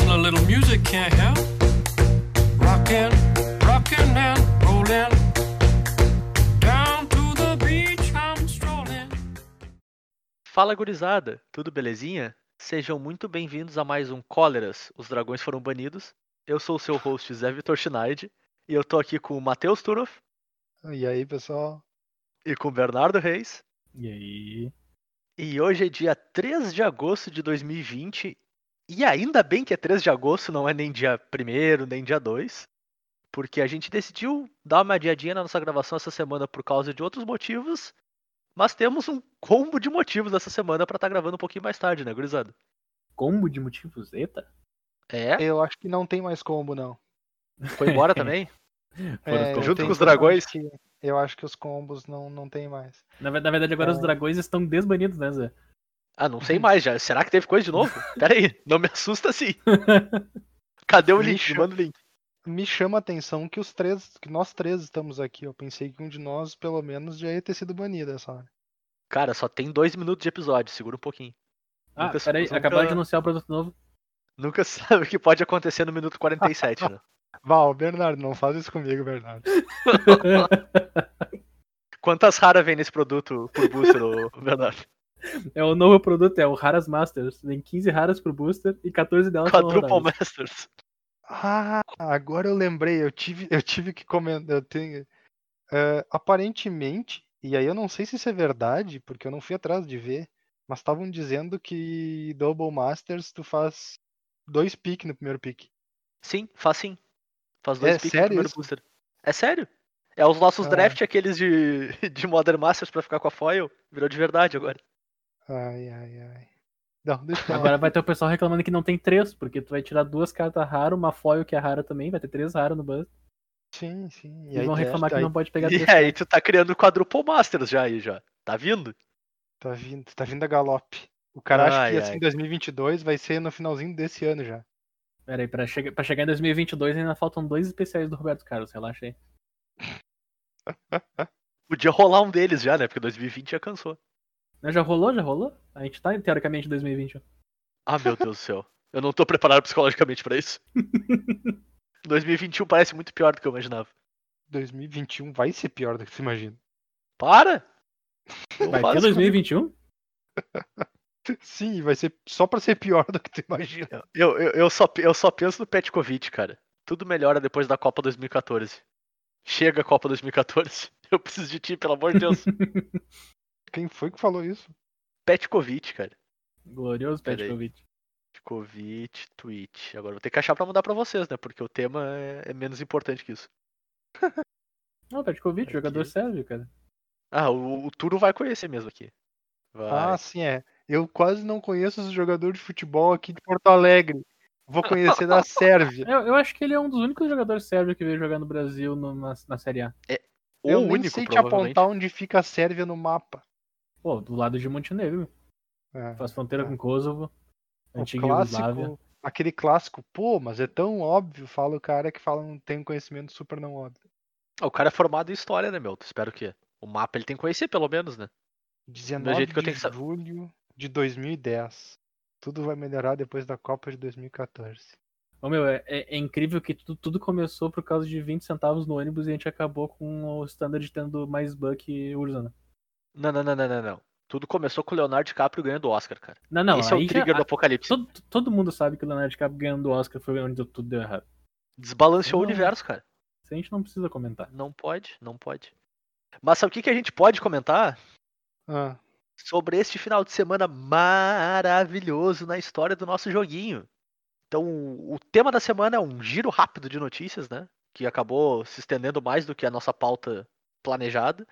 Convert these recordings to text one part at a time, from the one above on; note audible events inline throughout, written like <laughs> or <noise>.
a little music can't help. Rockin', rockin' and rollin'. Down to the beach I'm strolling. Fala gurizada, tudo belezinha? Sejam muito bem-vindos a mais um Cóleras, os dragões foram banidos. Eu sou o seu host Zé Vitor Schneid e eu tô aqui com o Matheus Turoff E aí, pessoal? e com o Bernardo Reis. E aí? E hoje é dia 3 de agosto de 2020 e ainda bem que é 3 de agosto, não é nem dia 1 nem dia 2, porque a gente decidiu dar uma adiadinha na nossa gravação essa semana por causa de outros motivos, mas temos um combo de motivos essa semana pra estar gravando um pouquinho mais tarde, né, gurizada? Combo de motivos? Eita. É, Eu acho que não tem mais combo, não. foi embora <laughs> também? É, junto com os dragões? que- eu acho que os combos não, não tem mais. Na, na verdade, agora É. os dragões estão desbanidos, né, Zé? Ah, não sei mais já. Será que teve coisa de novo? <laughs> Pera aí, não me assusta assim. Cadê o link? Lixo. Me manda o link. Me chama a atenção que os três, que nós três estamos aqui. Eu pensei que um de nós, pelo menos, já ia ter sido banido essa hora. Cara, só tem dois minutos de episódio, segura um pouquinho. Ah, Nunca peraí, nunca- acabaram de anunciar o produto novo. Nunca <laughs> sabe o que pode acontecer no minuto 47, né? <laughs> Val, Bernardo, não faz isso comigo, Bernardo. Quantas raras vem nesse produto por booster, Bernardo? É o novo produto, é o Raras Masters. Vem 15 raras pro booster e 14 delas Quadruple. Masters. Ah, agora eu lembrei. Eu tive, eu tive que comentar. Tenho, é, aparentemente, e aí eu não sei se isso é verdade, porque eu não fui atrás de ver, mas estavam dizendo que Double Masters tu faz dois pick no primeiro pick. Sim, faz sim. Faz dois É picks no primeiro isso? booster. É sério? É os nossos Ah. draft, aqueles de, <laughs> de Modern Masters pra ficar com a foil, virou de verdade agora. Ai, ai, ai. Não, deixa. Agora vai ter o pessoal reclamando que não tem três, porque tu vai tirar duas cartas raras, uma foil que é rara também, vai ter três raras no booster. Sim, sim. E, vão aí, reclamar que aí não pode pegar <laughs> E três. aí tu tá criando Quadruple Masters já aí, já. Tá vindo? tá vindo, tá vindo a galope. O cara acha Ai, que ai. assim, 2022 vai ser no finalzinho desse ano já. Pera aí, pra, chega, pra chegar em 2022 ainda faltam dois especiais do Roberto Carlos, relaxa aí. <laughs> <laughs> Podia rolar um deles já, né? Porque 2020 já cansou. Não, já rolou, já rolou? A gente tá teoricamente em 2021. Ah, meu Deus do céu. Eu não tô preparado psicologicamente pra isso. <laughs> 2021 parece muito pior do que eu imaginava. 2021 vai ser pior do que você imagina. Para! Não Vai ter isso comigo. 2021? Sim, vai ser só pra ser pior do que tu imagina. Eu, eu, eu, só, eu só penso no Petkovic, cara. Tudo melhora depois da Copa 2014. Chega a Copa 2014. <laughs> Eu preciso de ti, pelo amor de Deus. <laughs> Quem foi que falou isso? Petkovic, cara. Glorioso. Petkovic. Petkovic, tweet. Agora vou ter que achar pra mandar pra vocês, né? Porque o tema é, é menos importante que isso. <laughs> Não, Petkovic, Aqui. jogador sérvio, cara. Ah, o, o Turo vai conhecer mesmo aqui. Vai. Ah, sim, é. Eu quase não conheço os jogadores de futebol aqui de Porto Alegre. Vou conhecer da <laughs> Sérvia. Eu, eu acho que ele é um dos únicos jogadores sérvios que veio jogar no Brasil no- na, na Série A. o Eu nem único, sei te apontar onde fica a Sérvia no mapa. Pô, do lado de Montenegro. É, Faz fronteira É. com Kosovo. o Antiga Iugoslávia. clássico, aquele clássico, pô, mas é tão óbvio, fala o cara que fala não tem um conhecimento super não óbvio. O cara é formado em história, né, meu? Espero que. O mapa ele tem que conhecer, pelo menos, né? 19 jeito que eu de tenho que julho de 2010. Tudo vai melhorar depois da Copa de 2014. Ô, meu, é, é- é incrível que tudo, tudo começou por causa de 20 centavos no ônibus e a gente acabou com o standard tendo mais buck e Urzana. Não, não, não, não, não, não. Tudo começou com o Leonardo DiCaprio ganhando o Oscar, cara. Não, não, Esse é o aí já- trigger do apocalipse. todo, todo mundo sabe que o Leonardo DiCaprio ganhando o Oscar foi onde deu- tudo deu errado. Desbalanceou o Não. universo, cara. Isso a gente não precisa comentar. Não pode, não pode. Mas sabe o que, que a gente pode comentar? Ah, Sobre este final de semana maravilhoso na história do nosso joguinho. Então, o tema da semana é um giro rápido de notícias, né? Que acabou se estendendo mais do que a nossa pauta planejada.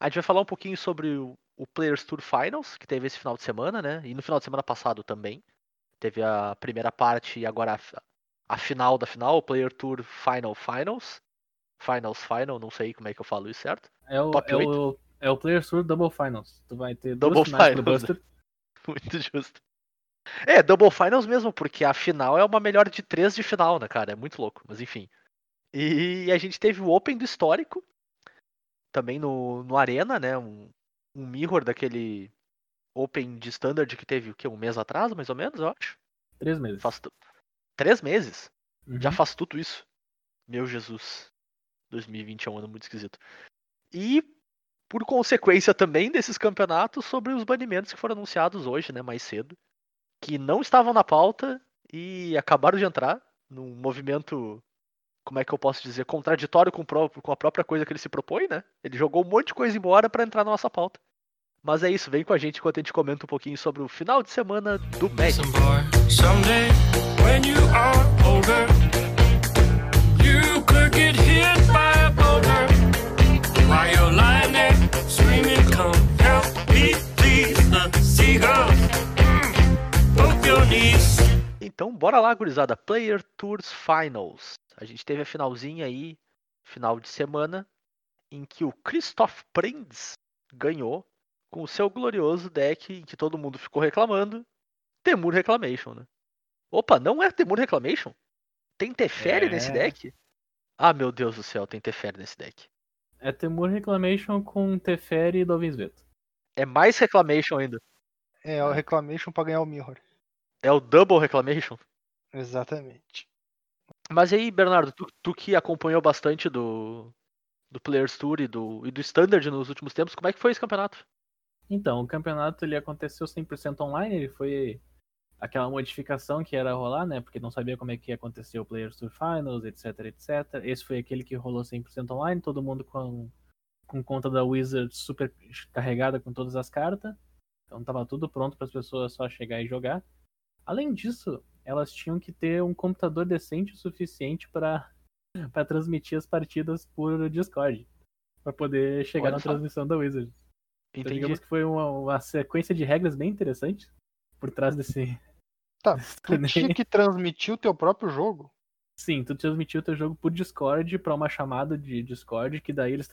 A gente vai falar um pouquinho sobre o, o Players Tour Finals, que teve esse final de semana, né? E no final de semana passado também. Teve a primeira parte e agora a, a final da final, o Player Tour Final Finals. Finals Final, não sei como é que eu falo isso, certo? É o, Top é o, é o Players Tour Double Finals. Tu vai ter Double Finals, Buster. <laughs> Muito justo. É, Double Finals mesmo, porque a final é uma melhor de três de final, né, cara? É muito louco, mas enfim. E a gente teve o Open do histórico, também no, no Arena, né? Um, um mirror daquele Open de Standard que teve o quê? Um mês atrás, mais ou menos, eu acho. Três meses. Faz t- Três meses. Uhum. Já faz tudo isso. Meu Jesus. 2020 é um ano muito esquisito. E, por consequência também desses campeonatos, sobre os banimentos que foram anunciados hoje, né, mais cedo. Que não estavam na pauta e acabaram de entrar num movimento, como é que eu posso dizer, contraditório com, com a própria coisa que ele se propõe, né? Ele jogou um monte de coisa embora pra entrar na nossa pauta. Mas é isso, vem com a gente enquanto a gente comenta um pouquinho sobre o final de semana do mm. Então, bora lá, gurizada. Player Tours Finals. A gente teve a finalzinha aí, final de semana, em que o Christoph Prinz ganhou com o seu glorioso deck em que todo mundo ficou reclamando. Temur Reclamation, né? Opa, não é Temur Reclamation? Tem Teferi É. nesse deck? Ah, meu Deus do céu, tem Teferi nesse deck. É Temur Reclamation com Teferi e Dovin Sveto. É mais Reclamation ainda. É, o Reclamation pra ganhar o Mirror. É o Double Reclamation. Exatamente. Mas aí, Bernardo, tu, tu que acompanhou bastante do, do Players Tour e do, e do Standard nos últimos tempos, como é que foi esse campeonato? Então, o campeonato ele aconteceu 100% online, ele foi aquela modificação que era rolar, né? Porque não sabia como é que ia acontecer o Players Tour Finals, etc, etc. Esse foi aquele que rolou 100% online, todo mundo com, com conta da Wizard super carregada com todas as cartas. Então tava tudo pronto para as pessoas só chegar e jogar. Além disso, elas tinham que ter um computador decente o suficiente para <laughs> para transmitir as partidas por Discord, para poder chegar Olha na só. transmissão da Wizard. Então, digamos que foi uma, uma sequência de regras bem interessante por trás desse. <laughs> Tá, <laughs> Tu tinha que transmitir o teu próprio jogo? Sim, tu transmitiu teu jogo por Discord pra uma chamada de Discord que daí eles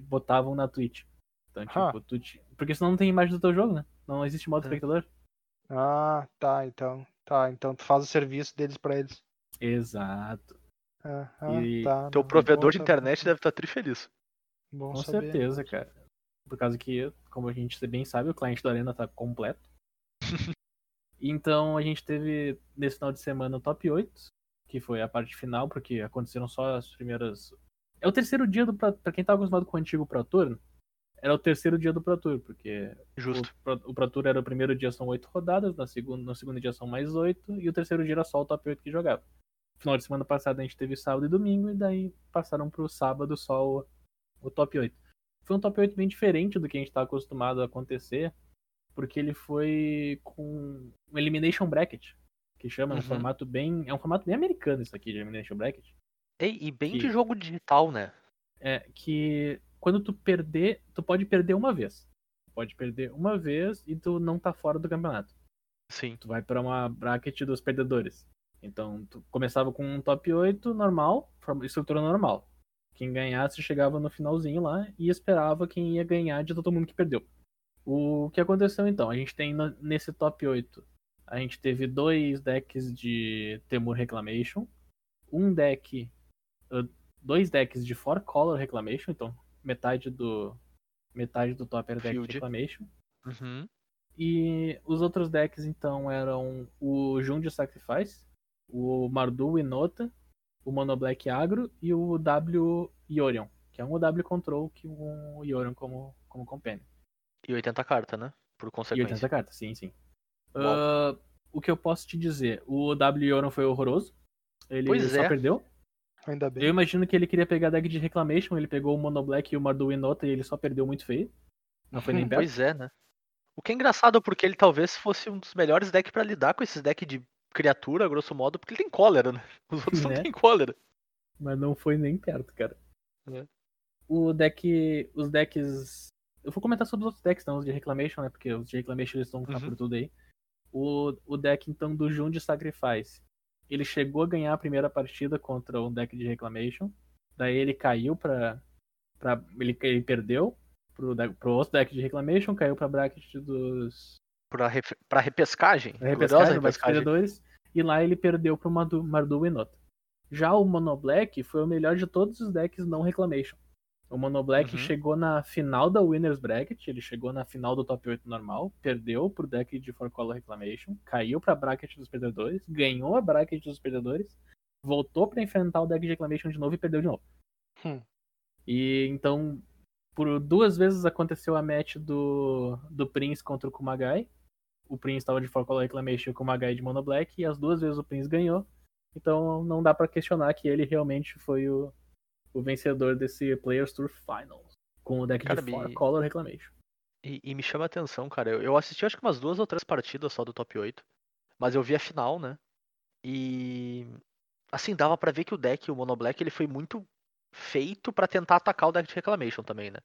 botavam na Twitch. Então, tipo, Ah. tu ti- porque senão não tem imagem do teu jogo, né? Não existe modo Hum. espectador. Ah, tá, então. Tá, então tu faz o serviço deles pra eles. Exato. Ah, ah, E tá. Teu provedor de saber, internet deve estar trifeliz. Bom Com saber. certeza, cara. Por causa que, como a gente bem sabe, o cliente da Arena tá completo. <laughs> então a gente teve nesse final de semana o top 8, que foi a parte final, porque aconteceram só as primeiras. É o terceiro dia do Pro... Pra quem tá acostumado com o antigo Pro Tour, era o terceiro dia do Pro Tour, porque Justo. o Pro, o Pro Tour era o primeiro dia são oito rodadas, na segunda, no segundo dia são mais oito, e o terceiro dia era só o top 8 que jogava. Final de semana passada a gente teve sábado e domingo, e daí passaram pro sábado só o, o top 8. Foi um top 8 bem diferente do que a gente tá acostumado a acontecer, porque ele foi com um Elimination Bracket, que chama, é um Uhum. formato bem. É um formato bem americano isso aqui de Elimination Bracket. Ei, e bem Que- de jogo digital, né? É que quando tu perder, tu pode perder uma vez. Tu pode perder uma vez e tu não tá fora do campeonato. Sim. Tu vai pra uma bracket dos perdedores. Então, tu começava com um top 8 normal, estrutura normal. Quem ganhasse chegava no finalzinho lá e esperava quem ia ganhar de todo mundo que perdeu. O que aconteceu então? A gente tem nesse top 8, a gente teve dois decks de Temur Reclamation, um deck, dois decks de Four Color Reclamation, então metade do metade do top era deck Field. Reclamation. Uhum. E os outros decks, então, eram o Jund Sacrifice, o Mardu Inota, o Mono Black Agro e o W Yorion, que é um W Control que um Yorion como, como companion. E 80 cartas, né? Por E consequência. 80 cartas, sim, sim. Ah, o que eu posso te dizer, o W Yorion foi horroroso. Ele Pois só é. perdeu. Ainda bem. Eu imagino que ele queria pegar deck de Reclamation, ele pegou o Mono Black e o Mardu Inota e ele só perdeu muito feio. Não foi nem Hum, perto. Pois é, né? O que é engraçado porque ele talvez fosse um dos melhores decks pra lidar com esses decks de criatura, grosso modo, porque ele tem cólera, né? <laughs> Os outros não Né? têm cólera. Mas não foi nem perto, cara. É. O deck. Os decks. Eu vou comentar sobre os outros decks, não, os de Reclamation, né? Porque os de Reclamation eles estão Uhum. por tudo aí. O, o deck, então, do Jund Sacrifice. Ele chegou a ganhar a primeira partida contra o deck de Reclamation. Daí ele caiu pra. pra ele, ele perdeu pro, pro outro deck de Reclamation, caiu pra bracket dos. Pra, ref- pra repescagem. pra repescagem, repescagem. Perdedores, e lá ele perdeu pro Mardu, Mardu Inota. Já o Mono Black foi o melhor de todos os decks não Reclamation. O Mono Black Uhum. chegou na final da Winners Bracket, ele chegou na final do top 8 normal, perdeu pro deck de Four Color Reclamation, caiu pra bracket dos perdedores, ganhou a bracket dos perdedores, voltou pra enfrentar o deck de Reclamation de novo e perdeu de novo. Hum. E então, por duas vezes aconteceu a match do, do Prince contra o Kumagai. O Prince estava de Four Color Reclamation e o Kumagai de Mono Black, e as duas vezes o Prince ganhou. Então não dá pra questionar que ele realmente foi o, o vencedor desse Players Tour Finals. Com o deck Cara, de me- Color Reclamation. E, e me chama a atenção, cara. Eu, eu assisti acho que umas duas ou três partidas só do top 8. Mas eu vi a final, né? E. Assim, dava pra ver que o deck, o Mono Black, ele foi muito feito pra tentar atacar o deck de Reclamation também, né?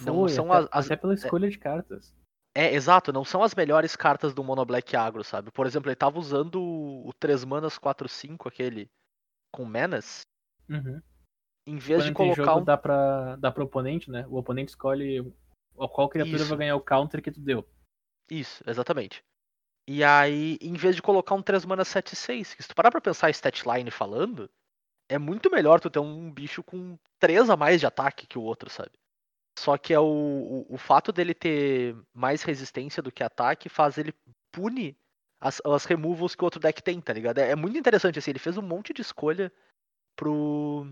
Não Foi, são até, as- até pela escolha de cartas. É, exato, não são as melhores cartas do Mono Black agro, sabe? Por exemplo, ele tava usando o, o 3 manas 4-5, aquele com Menace, Uhum. Em vez de Quando colocar jogo, um. dá, pra, dá pro oponente, né? O oponente escolhe qual criatura Isso. vai ganhar o counter que tu deu. Isso, exatamente. E aí, em vez de colocar um 3 mana 7-6, que se tu parar pra pensar statline falando, é muito melhor tu ter um bicho com 3 a mais de ataque que o outro, sabe? Só que é o, o, o fato dele ter mais resistência do que ataque faz ele pune as, as removals que o outro deck tem, tá ligado? É, é muito interessante, assim, ele fez um monte de escolha pro,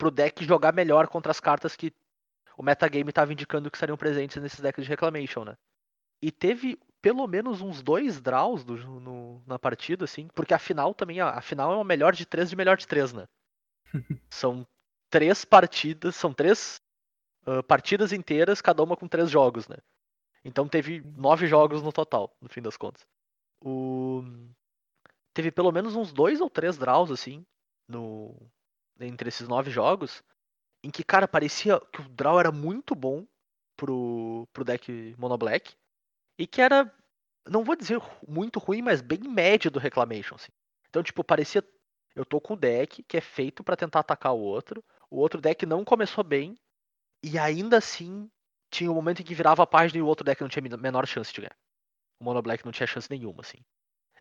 pro deck jogar melhor contra as cartas que o metagame tava indicando que estariam presentes nesses decks de Reclamation, né? E teve pelo menos uns dois draws do, no- na partida, assim, porque a final também, a, a final é uma melhor de três de melhor de três, né? <laughs> são três partidas, são três ah, partidas inteiras, cada uma com três jogos, né? Então teve nove jogos no total, no fim das contas. O... Teve pelo menos uns dois ou três draws, assim, no... entre esses nove jogos, em que, cara, parecia que o draw era muito bom pro, pro deck Mono Black, e que era, não vou dizer muito ruim, mas bem médio do Reclamation, assim. Então, tipo, parecia, eu tô com o deck que é feito pra tentar atacar o outro, o outro deck não começou bem, e ainda assim tinha um momento em que virava a página e o outro deck não tinha a menor chance de ganhar. O Mono Black não tinha chance nenhuma, assim.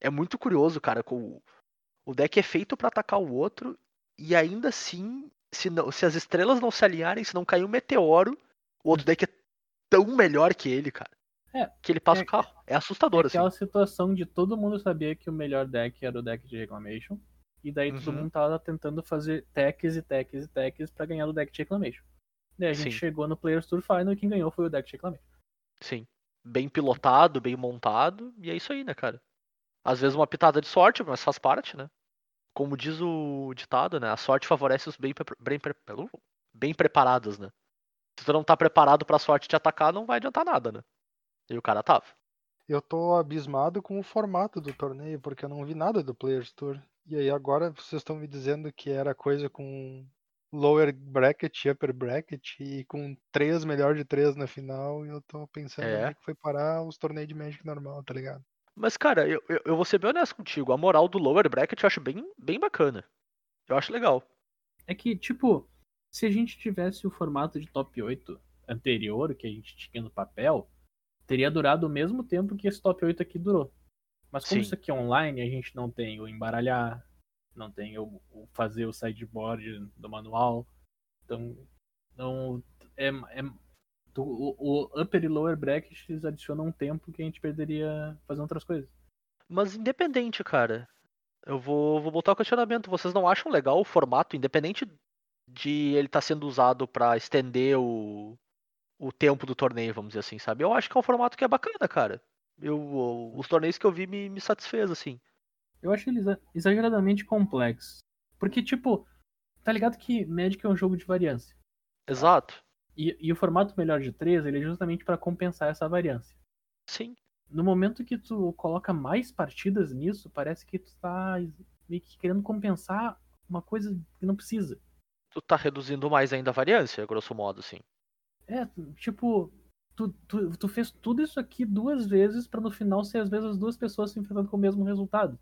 É muito curioso, cara, com o deck é feito pra atacar o outro e ainda assim, se, não, se as estrelas não se alinharem, se não cair um meteoro, o outro deck é tão melhor que ele, cara. É, que ele passa é- o carro. É assustador, É assim. aquela situação de todo mundo sabia que o melhor deck era o deck de Reclamation. E daí todo Uhum. mundo tava tentando fazer techs e techs e techs pra ganhar do deck de Reclamation. Daí a gente Sim. chegou no Players Tour Final e quem ganhou foi o deck de Reclamation. Sim. Bem pilotado, bem montado, e é isso aí, né, cara? Às vezes uma pitada de sorte, mas faz parte, né? Como diz o ditado, né? A sorte favorece os bem, bem, bem preparados, né? Se tu não tá preparado pra sorte te atacar, não vai adiantar nada, né? E o cara tava. Eu tô abismado com o formato do torneio, porque eu não vi nada do Players Tour. E aí agora vocês estão me dizendo que era coisa com lower bracket, upper bracket e com três melhor de três na final. E eu tô pensando É. é que foi parar os torneios de Magic normal, tá ligado? Mas, cara, eu, eu, eu vou ser bem honesto contigo. A moral do lower bracket eu acho bem, bem bacana. Eu acho legal. É que, tipo, se a gente tivesse o formato de top 8 anterior que a gente tinha no papel, teria durado o mesmo tempo que esse top 8 aqui durou. Mas como Sim. isso aqui é online, a gente não tem o embaralhar, não tem o, o fazer o sideboard do manual. Então, não é, é o, o upper e lower brackets adicionam um tempo que a gente perderia fazendo outras coisas. Mas independente, cara. Eu vou, vou botar o questionamento. Vocês não acham legal o formato, independente de ele estar sendo usado pra estender o, o tempo do torneio, vamos dizer assim, sabe? Eu acho que é um formato que é bacana, cara. Eu, os torneios que eu vi me, me satisfez, assim. Eu acho ele exa- exageradamente complexo. Porque, tipo, tá ligado que Magic é um jogo de variância. Exato. E, e o formato melhor de 3 ele é justamente para compensar essa variância. Sim. No momento que tu coloca mais partidas nisso, parece que tu tá meio que querendo compensar uma coisa que não precisa. Tu tá reduzindo mais ainda a variância, grosso modo, assim. É, tipo, tu, tu, tu fez tudo isso aqui duas vezes pra no final ser às vezes as duas pessoas se enfrentando com o mesmo resultado.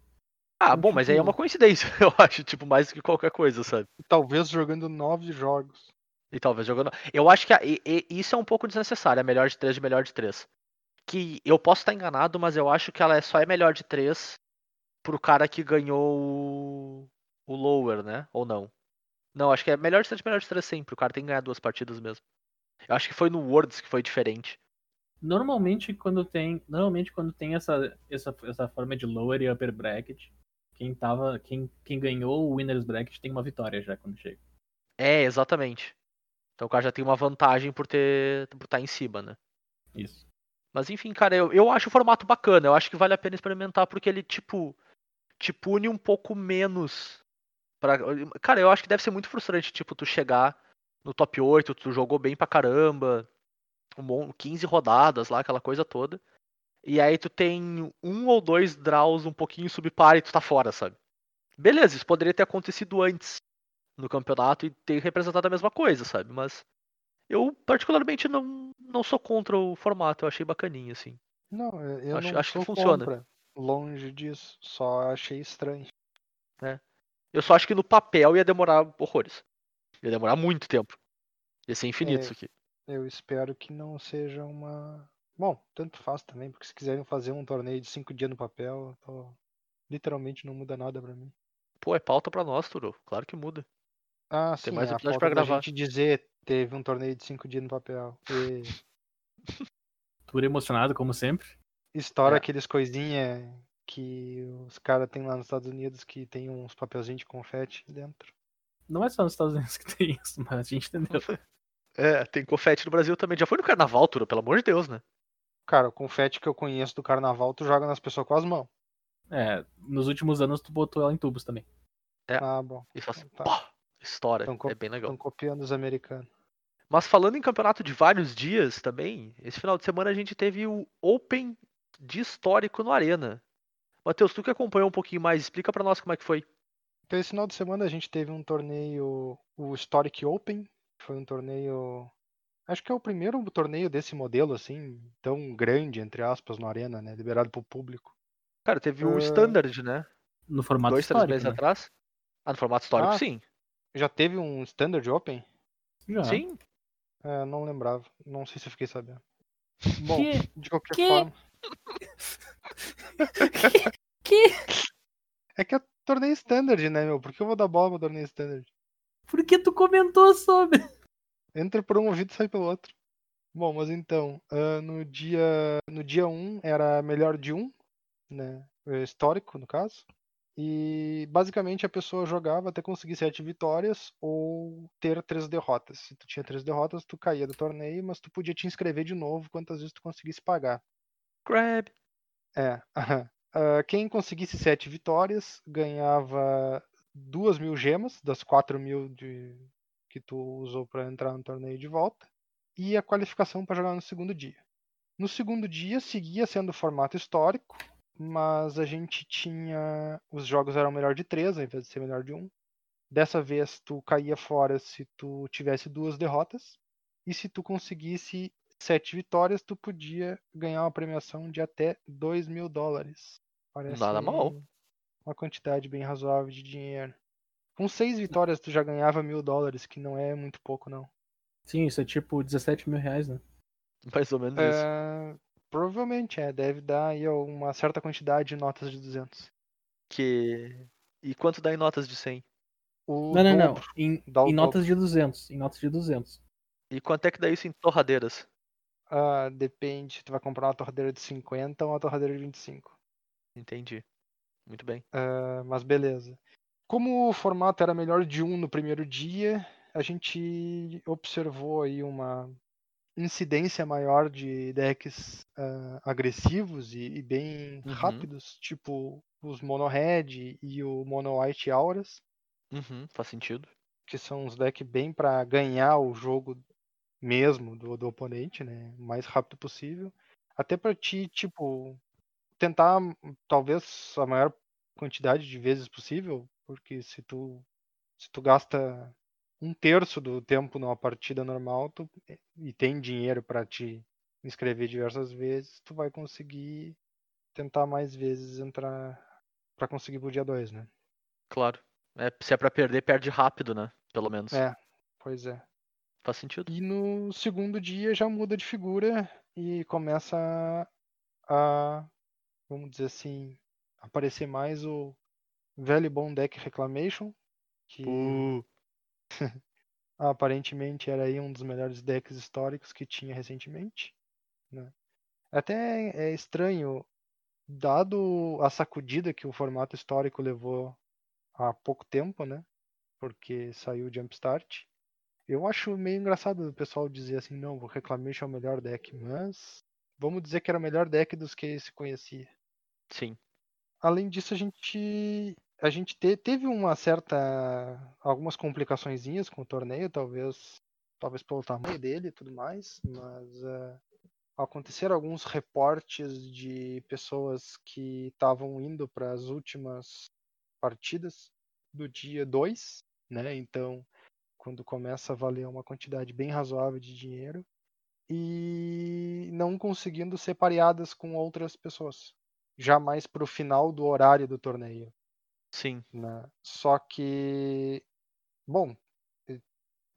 Ah, Então, bom, mas aí é tipo- uma coincidência, <laughs> eu acho, tipo, mais do que qualquer coisa, sabe? Talvez jogando nove jogos. E talvez jogando. Eu acho que a- e- e- isso é um pouco desnecessário, a melhor de três de melhor de três. Que eu posso estar enganado, mas eu acho que ela é só é melhor de três pro cara que ganhou o, o lower, né? Ou não? Não, acho que é melhor de 7, melhor de 3 sempre. O cara tem que ganhar duas partidas mesmo. Eu acho que foi no Worlds que foi diferente. Normalmente quando tem, normalmente quando tem essa, essa, essa forma de lower e upper bracket, quem tava, quem, quem ganhou o winners bracket tem uma vitória já quando chega. É, exatamente. Então o cara já tem uma vantagem por ter por estar em cima, né? Isso. Mas enfim, cara, eu, eu acho o formato bacana. Eu acho que vale a pena experimentar porque ele, tipo, te pune um pouco menos. Pra... Cara, eu acho que deve ser muito frustrante, tipo, tu chegar no top 8, tu jogou bem pra caramba, um bom 15 rodadas lá, aquela coisa toda. E aí tu tem um ou dois draws um pouquinho subpar e tu tá fora, sabe? Beleza, isso poderia ter acontecido antes no campeonato e ter representado a mesma coisa, sabe? Mas eu particularmente não, não sou contra o formato, eu achei bacaninho, assim. Não, eu Acho- não acho que sou funciona. contra. Longe disso. Só achei estranho. Eu só acho que no papel ia demorar horrores. Ia demorar muito tempo. Ia ser infinito É. isso aqui. Eu espero que não seja uma. Bom, tanto faz também, porque se quiserem fazer um torneio de cinco dias no papel, tô- literalmente não muda nada pra mim. Pô, é pauta pra nós, Turo. Claro que muda. Ah, Tem sim, mais a episódio falta pra gravar. gente dizer teve um torneio de cinco dias no papel. E <laughs> Tudo emocionado, como sempre. estoura É. aqueles coisinha que os caras têm lá nos Estados Unidos que tem uns papelzinhos de confete dentro. Não é só nos Estados Unidos <laughs> que tem isso, mas a gente entendeu. <laughs> É, tem confete no Brasil também. Já foi no carnaval, Turo, pelo amor de Deus, né? Cara, o confete que eu conheço do carnaval, tu joga nas pessoas com as mãos. É, nos últimos anos tu botou ela em tubos também. É. Ah, bom. E faz assim, Tá. pá, estoura. Co- é bem legal. Estão copiando os americanos. Mas falando em campeonato de vários dias também, esse final de semana a gente teve o Open de histórico no Arena. Matheus, tu que acompanhou um pouquinho mais, explica pra nós como é que foi. Então, esse final de semana a gente teve um torneio, o Historic Open. Foi um torneio. Acho que é o primeiro torneio desse modelo, assim, tão grande, entre aspas, no Arena, né? Liberado pro público. Cara, teve o Ah, Standard, né? No formato Dois, três histórico, meses né? atrás. Ah, no formato histórico, Ah, sim. Já teve um Standard Open? Já. Sim. É, não lembrava. Não sei se eu fiquei sabendo. Bom, Que? de qualquer Que? forma. <laughs> Que? É que é torneio Standard, né, meu? Por que eu vou dar bola pro torneio Standard? Por que tu comentou sobre? Entra por um ouvido e sai pelo outro. Bom, mas então, ah, no dia no dia 1 era melhor de um, né? eh, Histórico, no caso. E basicamente a pessoa jogava até conseguir sete vitórias ou ter três derrotas. Se tu tinha três derrotas, tu caía do torneio, mas tu podia te inscrever de novo quantas vezes tu conseguisse pagar. Grab. É. Ah, quem conseguisse sete vitórias ganhava duas mil gemas das quatro mil de... que tu usou para entrar no torneio de volta e a qualificação para jogar no segundo dia. No segundo dia seguia sendo o formato histórico, mas a gente tinha os jogos eram melhor de três ao invés de ser melhor de um. Dessa vez tu caía fora se tu tivesse duas derrotas e se tu conseguisse sete vitórias, tu podia ganhar uma premiação de até 2 mil dólares. Parece Nada mal. uma quantidade bem razoável de dinheiro. Com seis vitórias, tu já ganhava mil dólares, que não é muito pouco, não. Sim, isso é tipo 17 mil reais, né? <laughs> Mais ou menos isso. Provavelmente, é. Deve dar aí uma certa quantidade de notas de 200. Que... E quanto dá em notas de 100? O Não, não, não. Em, em notas de 200. Em notas de 200. E quanto é que dá isso em torradeiras? Ah, depende. Tu vai comprar uma torradeira de 50 ou uma torradeira de 25. Entendi. Muito bem. Ah, mas beleza. Como o formato era melhor de um no primeiro dia, a gente observou aí uma incidência maior de decks ah, agressivos e, e bem Uhum. rápidos, tipo os Mono Red e o Mono White Auras, Uhum, faz sentido. que são uns decks bem para ganhar o jogo mesmo do, do oponente, né? O mais rápido possível. Até para ti, tipo, tentar talvez a maior quantidade de vezes possível, porque se tu se tu gasta um terço do tempo numa partida normal tu, e tem dinheiro para te inscrever diversas vezes, tu vai conseguir tentar mais vezes entrar para conseguir pro dia 2, né? Claro. É, se é pra perder, perde rápido, né? Pelo menos. É. Pois é. Faz sentido. E no segundo dia já muda de figura e começa a, vamos dizer assim, aparecer mais o velho bom deck Reclamation, que Uh, <laughs> Aparentemente era aí um dos melhores decks históricos que tinha recentemente. Né? Até é estranho, dado a sacudida que o formato histórico levou há pouco tempo, né? Porque saiu o Jumpstart. Eu acho meio engraçado o pessoal dizer assim, não, o Reclamation é o melhor deck, mas vamos dizer que era o melhor deck dos que se conhecia. Sim. Além disso, a gente a gente te- teve uma certa algumas complicaçõezinhas com o torneio, talvez talvez pelo tamanho dele e tudo mais, mas eh, aconteceram alguns reportes de pessoas que estavam indo para as últimas partidas do dia 2, né? Então, quando começa a valer uma quantidade bem razoável de dinheiro e não conseguindo ser pareadas com outras pessoas, jamais para o final do horário do torneio Sim. né? Só que, bom,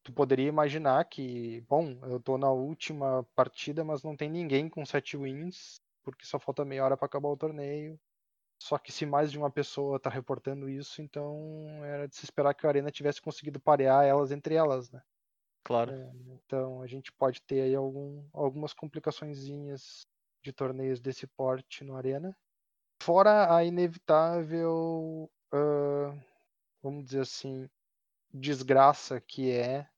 tu poderia imaginar que, bom, eu tô na última partida, mas não tem ninguém com sete wins, porque só falta meia hora para acabar o torneio. Só que se mais de uma pessoa tá reportando isso, então era de se esperar que a Arena tivesse conseguido parear elas entre elas, né? Claro. É, então a gente pode ter aí algum, algumas complicaçõezinhas de torneios desse porte no Arena. Fora a inevitável, ah, vamos dizer assim, desgraça que é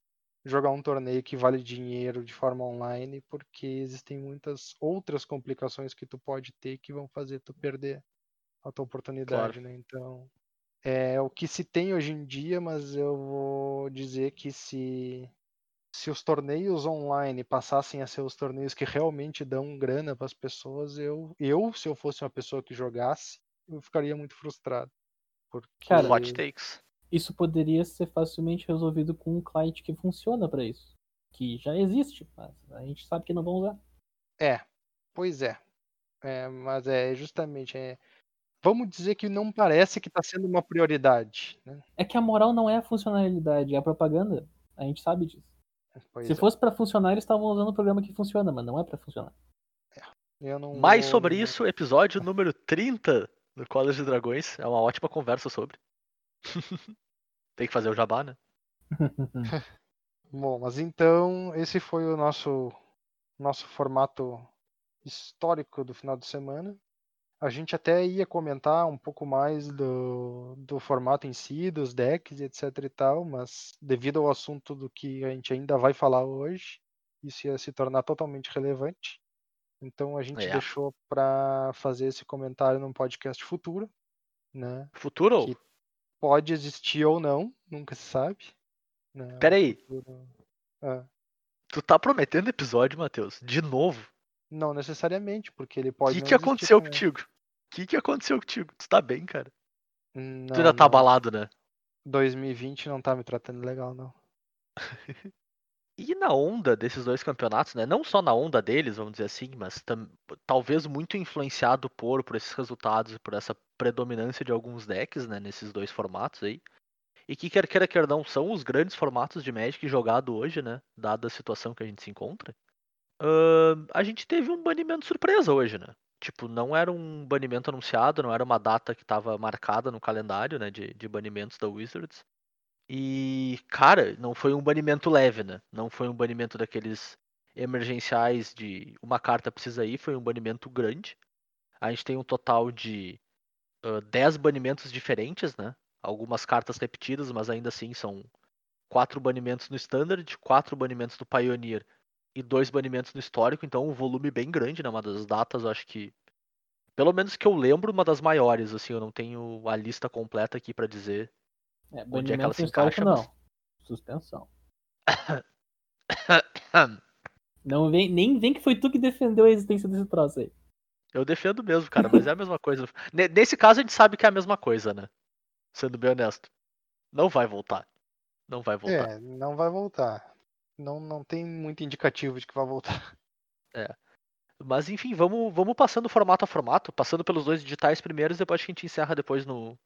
jogar um torneio que vale dinheiro de forma online, porque existem muitas outras complicações que tu pode ter que vão fazer tu perder a tua oportunidade, né? Então, é o que se tem hoje em dia, mas eu vou dizer que se se os torneios online passassem a ser os torneios que realmente dão grana para as pessoas, eu, eu, se eu fosse uma pessoa que jogasse, eu ficaria muito frustrado. Porque Cara, Hot takes. Isso poderia ser facilmente resolvido com um client que funciona para isso. Que já existe, mas a gente sabe que não vão usar. É, pois é. É, mas é justamente. É, vamos dizer que não parece que está sendo uma prioridade. Né? É que a moral não é a funcionalidade, é a propaganda. A gente sabe disso. Pois Se é, fosse para funcionar, eles estavam usando um programa que funciona, mas não é para funcionar. eu não Mais sobre isso, episódio número 30 do College de Dragões. É uma ótima conversa sobre. <laughs> Tem que fazer o jabá, né? <laughs> Bom, mas então esse foi o nosso nosso formato histórico do final de semana. A gente até ia comentar um pouco mais do, do formato em si, dos decks, etc e tal, mas devido ao assunto do que a gente ainda vai falar hoje, isso ia se tornar totalmente relevante. Então a gente É. deixou para fazer esse comentário num podcast futuro, né? Futuro? Que- Pode existir ou não, nunca se sabe. Né? Pera aí. Futuro- Ah. Tu tá prometendo episódio, Matheus? De novo? Não necessariamente, porque ele O pode. que, não que existir aconteceu também. contigo? O que, que aconteceu contigo? Tu tá bem, cara? Não, tu ainda tá não. abalado, né? 2020 não tá me tratando legal, não. <laughs> E na onda desses dois campeonatos, né? Não só na onda deles, vamos dizer assim, mas talvez muito influenciado por, por esses resultados por essa predominância de alguns decks, né? Nesses dois formatos aí. E que quer queira, quer não, são os grandes formatos de Magic jogado hoje, né? Dada a situação que a gente se encontra. Ahn, a gente teve um banimento surpresa hoje, né? Tipo, não era um banimento anunciado, não era uma data que estava marcada no calendário, né? De, de banimentos da Wizards. E, cara, não foi um banimento leve, né? Não foi um banimento daqueles emergenciais de uma carta precisa ir, foi um banimento grande. A gente tem um total de ah, 10 banimentos diferentes, né? Algumas cartas repetidas, mas ainda assim são quatro banimentos no Standard, quatro banimentos no Pioneer e dois banimentos no Histórico, então um volume bem grande, né? Uma das datas, acho que, pelo menos que eu lembro, uma das maiores, assim, eu não tenho a lista completa aqui pra dizer É, Onde é que ela se encaixa, não. Suspensão. <coughs> Não vem, nem vem que foi tu que defendeu a existência desse troço aí. Eu defendo mesmo, cara, mas é a mesma coisa. Ne- Nesse caso a gente sabe que é a mesma coisa, né? Sendo bem honesto. Não vai voltar. Não vai voltar. É, não vai voltar. Não, não tem muito indicativo de que vai voltar. <laughs> Mas enfim, vamos, vamos passando formato a formato, passando pelos dois digitais primeiros, depois a gente encerra depois no.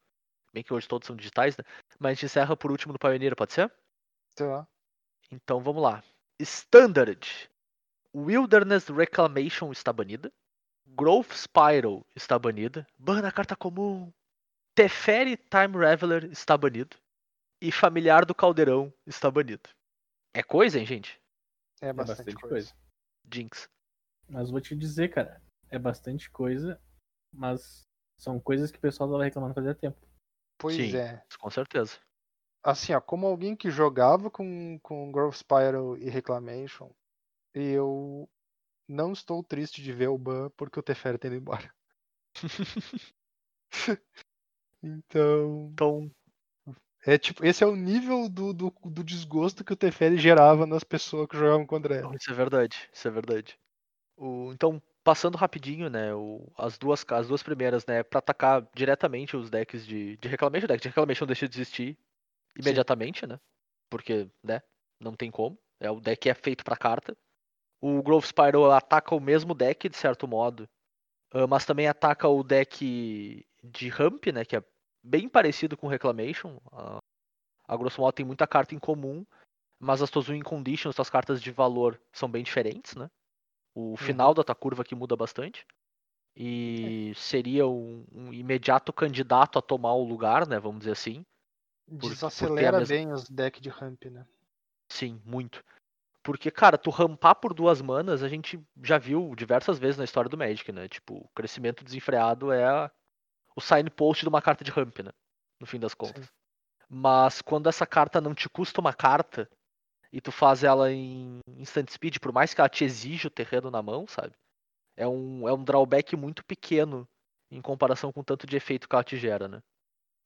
Bem que hoje todos são digitais, né? Mas a gente encerra por último no Pioneer, pode ser? Tá. Então vamos lá. Standard. Wilderness Reclamation está banida. Growth Spiral está banida. Bana carta comum. Teferi Time Raveler está banido. e familiar do caldeirão está banido. É coisa, hein, gente? É É bastante, bastante coisa. coisa. Jinx. Mas vou te dizer, cara, é bastante coisa, mas são coisas que o pessoal tava reclamando fazia tempo. Pois Sim. é. Com certeza. Assim, ó, como alguém que jogava com, com Growth Spiral e Reclamation, eu não estou triste de ver o ban porque o Teferi tá indo embora. <laughs> então, Então, é tipo, esse é o nível do, do, do desgosto que o Teferi gerava nas pessoas que jogavam contra ele. isso é verdade. Isso é verdade. O, então, passando rapidinho, né? O, as, duas, as duas primeiras, né? Pra atacar diretamente os decks de, de Reclamation. O deck de Reclamation deixa de existir imediatamente, né? Porque, né? Não tem como. É, o deck é feito pra carta. O Growth Spiral ataca o mesmo deck, de certo modo. ah, mas também ataca o deck de Ramp, né? Que é bem parecido com Reclamation. A, a grosso modo tem muita carta em comum. Mas as tuas win conditions, tuas cartas de valor, são bem diferentes, né? O final da tua curva aqui muda bastante. E seria um, um imediato candidato a tomar o lugar, né? Vamos dizer assim. por Desacelera mesma- bem os decks de ramp, né? Sim, muito. Porque, cara, tu rampar por duas manas, a gente já viu diversas vezes na história do Magic, né? Tipo, o crescimento desenfreado é o signpost de uma carta de ramp, né? No fim das contas. Mas quando essa carta não te custa uma carta e tu faz ela em instant speed, por mais que ela te exija o terreno na mão, sabe? É um, é um drawback muito pequeno em comparação com o tanto de efeito que ela te gera, né?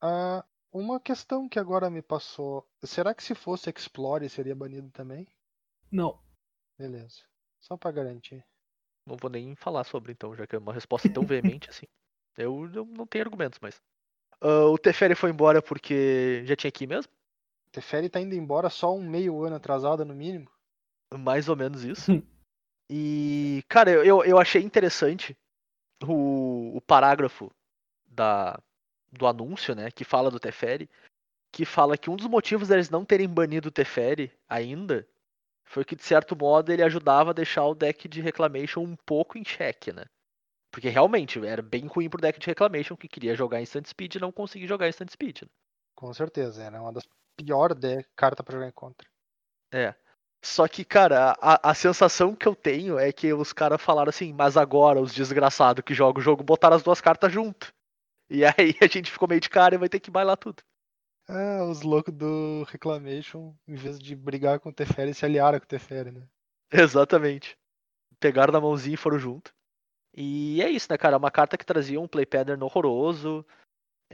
Ah, uma questão que agora me passou. Será que se fosse Explore seria banido também? Não. Beleza. Só pra garantir. Não vou nem falar sobre, então, já que é uma resposta tão veemente <laughs> assim. Eu, eu não tenho argumentos, mas. Ah, o Teferi foi embora porque já tinha aqui mesmo? Teferi tá indo embora só um meio ano atrasado no mínimo. Mais ou menos isso. E, cara, eu, eu, eu achei interessante o, o parágrafo da, do anúncio, né, que fala do Teferi, que fala que um dos motivos deles não terem banido o Teferi ainda foi que, de certo modo, ele ajudava a deixar o deck de Reclamation um pouco em xeque, né? Porque realmente era bem ruim pro deck de Reclamation que queria jogar Instant Speed e não conseguia jogar Instant Speed. né? Com certeza. Era uma das piores cartas pra jogar em contra. É. Só que, cara, a, a sensação que eu tenho é que os caras falaram assim, mas agora os desgraçados que jogam o jogo botaram as duas cartas junto. E <laughs> aí a gente ficou meio de cara e vai ter que bailar tudo. Ah, os loucos do Reclamation, em vez de brigar com o Teferi, se aliaram com o Teferi, né? <laughs> Exatamente. Pegaram na mãozinha e foram junto. E é isso, né, cara? Uma carta que trazia um play pattern horroroso.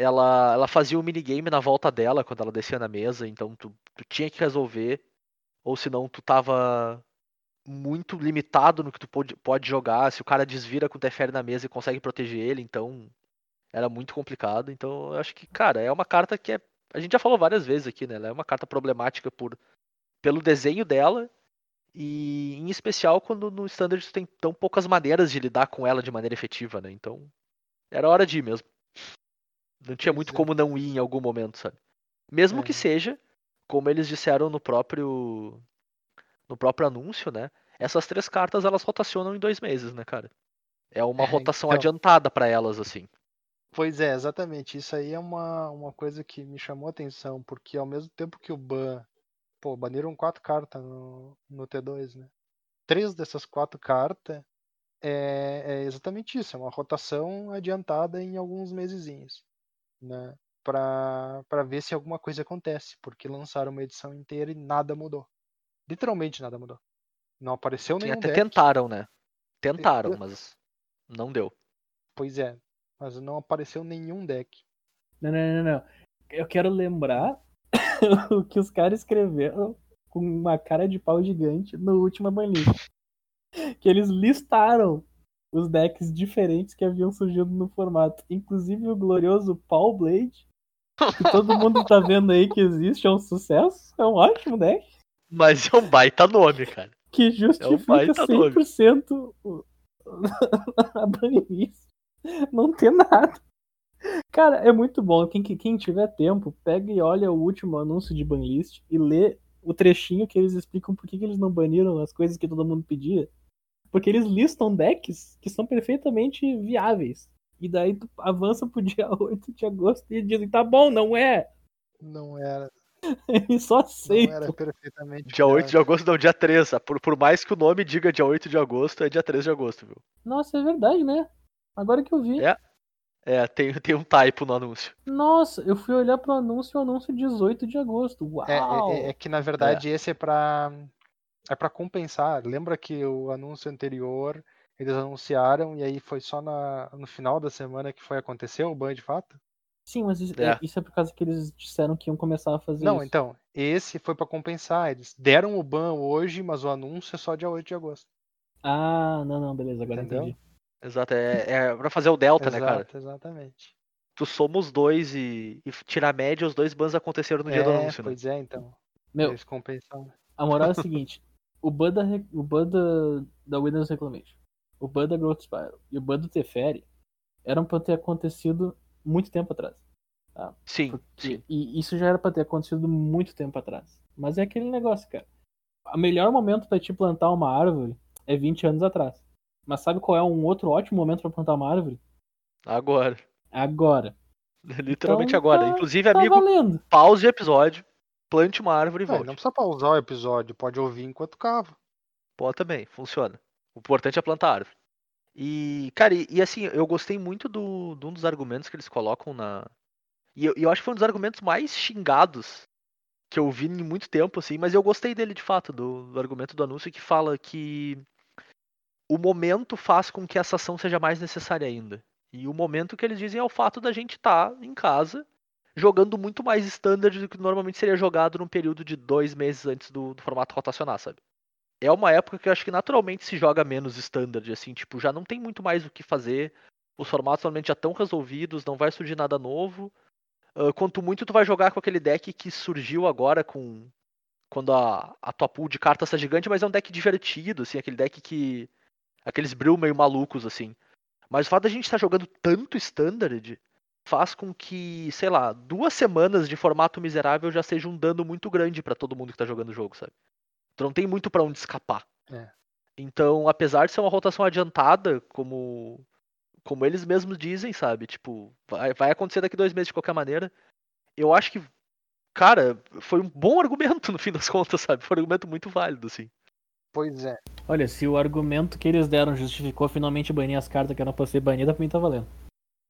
Ela, ela fazia um minigame na volta dela quando ela descia na mesa, então tu, tu tinha que resolver. Ou senão tu tava muito limitado no que tu pode, pode jogar. Se o cara desvira com o Teferi na mesa e consegue proteger ele, então era muito complicado. Então eu acho que, cara, é uma carta que é. A gente já falou várias vezes aqui, né? Ela é uma carta problemática por, pelo desenho dela e em especial quando no Standard tu tem tão poucas maneiras de lidar com ela de maneira efetiva, né? Então, era hora de ir mesmo. Não tinha muito é. como não ir em algum momento, sabe? Mesmo É. que seja, como eles disseram no próprio no próprio anúncio, né? Essas três cartas elas rotacionam em dois meses, né, cara? É uma É, rotação então. adiantada pra elas, assim. Pois é, exatamente. Isso aí é uma, uma coisa que me chamou a atenção, porque ao mesmo tempo que o ban. Pô, baniram quatro cartas no, no T2, né? Três dessas quatro cartas é, é exatamente isso, é uma rotação adiantada em alguns mesezinhos, né? Pra, pra ver se alguma coisa acontece, porque lançaram uma edição inteira e nada mudou. Literalmente nada mudou. Não apareceu Sim, nenhum até deck. tentaram, né? Tentaram, eu- mas não deu. Pois é, mas não apareceu nenhum deck. Não, não, não, não. Eu quero lembrar <coughs> o que os caras escreveram com uma cara de pau gigante no último banlist. Que eles listaram os decks diferentes que haviam surgido no formato. Inclusive o glorioso Paul Blade, que todo mundo tá vendo aí que existe, é um sucesso. É um ótimo deck. Mas é um baita nome, cara. Que justifica baita nome. 100% o- <laughs> a banlist. Não ter nada. Cara, é muito bom. Quem, quem tiver tempo, pega e olha o último anúncio de banlist e lê o trechinho que eles explicam por que, que eles não baniram as coisas que todo mundo pedia. Porque eles listam decks que são perfeitamente viáveis. E daí tu avança pro dia <laughs> 8 de agosto e dizem, tá bom, não é. Não era. Ele só Não aceita. era perfeitamente. Dia 8 de viável. agosto, não, dia 3. ah, Por, por mais que o nome diga dia 8 de agosto, é dia 3 de agosto, viu? Nossa, é verdade, né? Agora que eu vi. É. É, tem, tem um typo no anúncio. Nossa, eu fui olhar pro anúncio, o anúncio 18 de agosto. Uau! É, é- é- é que na verdade esse é pra. É pra compensar. Lembra que o anúncio anterior eles anunciaram e aí foi só na, no final da semana que foi acontecer o ban de fato? Sim, mas isso É. é. isso é por causa que eles disseram que iam começar a fazer Não, isso. então, esse foi pra compensar. Eles deram o ban hoje, mas o anúncio é só dia 8 de agosto. Ah, não, não, beleza, agora Entendeu? entendi. Exato, é, é pra fazer o delta, né, cara? Exato, exatamente. Tu soma os dois e, e tirar a média, os dois bans aconteceram no dia do é, anúncio, né? pois é, então. Meu, Eles compensaram. a moral é a seguinte: o ban da, re- o ban da, Windows Reclamation, o ban da Growth Spiral e o ban do Teferi eram pra ter acontecido muito tempo atrás. Sim, Porque- sim. E isso já era pra ter acontecido muito tempo atrás. Mas é aquele negócio, cara. O melhor momento pra te plantar uma árvore é 20 anos atrás. Mas sabe qual é um outro ótimo momento pra plantar uma árvore? Agora. Agora. <laughs> Literalmente Então, agora. tá- Inclusive, Tá amigo, valendo. pause o episódio, plante uma árvore e volte. não precisa pausar o episódio, pode ouvir enquanto cava. Pode também, funciona. O importante é plantar árvore. E, cara, e, e assim, eu gostei muito do, de um dos argumentos que eles colocam na. E eu, eu acho que foi um dos argumentos mais xingados que eu vi em muito tempo, assim, mas eu gostei dele de fato, do, do argumento do anúncio que fala que o momento faz com que essa ação seja mais necessária ainda. E o momento que eles dizem é o fato da gente estar em casa jogando muito mais standard do que normalmente seria jogado num período de dois meses antes do, do formato rotacionar, sabe? É uma época que eu acho que naturalmente se joga menos standard, assim, tipo, já não tem muito mais o que fazer. Os formatos normalmente já estão resolvidos, não vai surgir nada novo. Ah, quanto muito tu vai jogar com aquele deck que surgiu agora com quando a, a tua pool de cartas tá gigante, mas é um deck divertido, assim, aquele deck que aqueles brill meio malucos assim. Mas o fato da gente estar jogando tanto standard faz com que, sei lá, duas semanas de formato miserável já seja um dano muito grande pra todo mundo que tá jogando o jogo, sabe? Tu não tem muito pra onde escapar. É. Então, apesar de ser uma rotação adiantada, como como eles mesmos dizem, sabe? Tipo, vai, vai acontecer daqui dois meses de qualquer maneira. Eu acho que, cara, foi um bom argumento <laughs> no fim das contas, sabe? Foi um argumento muito válido, assim. Pois é. Olha, se o argumento que eles deram justificou finalmente banir as cartas que eram pra ser banidas, pra mim tá valendo.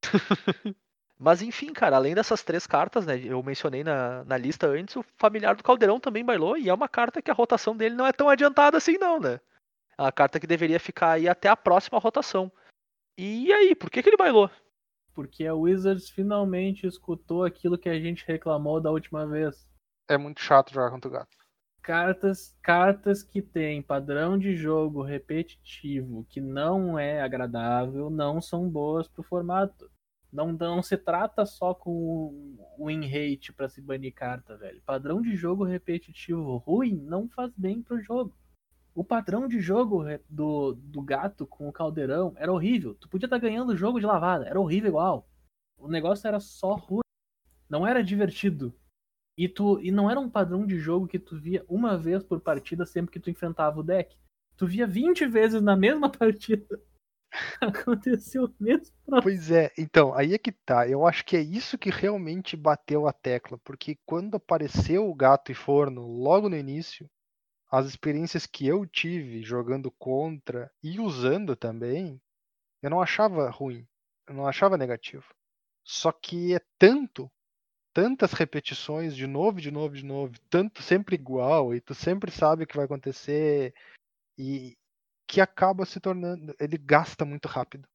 <laughs> Mas enfim, cara, além dessas três cartas, né? Eu mencionei na, na lista antes, o familiar do Caldeirão também bailou, e é uma carta que a rotação dele não é tão adiantada assim, não, né? É uma carta que deveria ficar aí até a próxima rotação. E aí, por que, que ele bailou? Porque a Wizards finalmente escutou aquilo que a gente reclamou da última vez. É muito chato jogar contra o gato. Cartas, cartas que têm padrão de jogo repetitivo que não é agradável não são boas pro formato. Não, não se trata só com o win rate pra se banir carta, velho. Padrão de jogo repetitivo ruim não faz bem pro jogo. O padrão de jogo do, do gato com o caldeirão era horrível. Tu podia estar ganhando o jogo de lavada, era horrível igual. O negócio era só ruim. Não era divertido. E, tu, e não era um padrão de jogo que tu via uma vez por partida sempre que tu enfrentava o deck. Tu via 20 vezes na mesma <laughs> partida. <laughs> Aconteceu o mesmo. Pois é, então, aí é que tá. Eu acho que é isso que realmente bateu a tecla, porque quando apareceu o gato e forno logo no início, as experiências que eu tive jogando contra e usando também, eu não achava ruim, eu não achava negativo. Só que é tanto, tantas repetições de novo, de novo, de novo, tanto sempre igual, e tu sempre sabe o que vai acontecer, e que acaba se tornando, ele gasta muito rápido.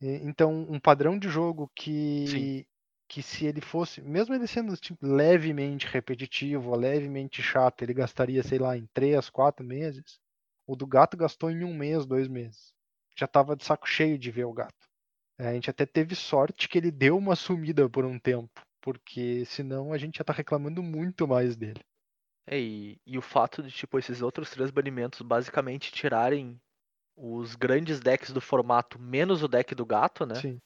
E- Então, um padrão de jogo que, que se ele fosse, mesmo ele sendo tipo, levemente repetitivo, ou levemente chato, ele gastaria, sei lá, em 3, 4 meses. O do gato gastou em um mês, dois meses. Já tava de saco cheio de ver o gato. É, a gente até teve sorte que ele deu uma sumida por um tempo, porque senão a gente já tá reclamando muito mais dele. É, e, e o fato de, tipo, esses outros três banimentos basicamente tirarem os grandes decks do formato, menos o deck do gato, né? Sim.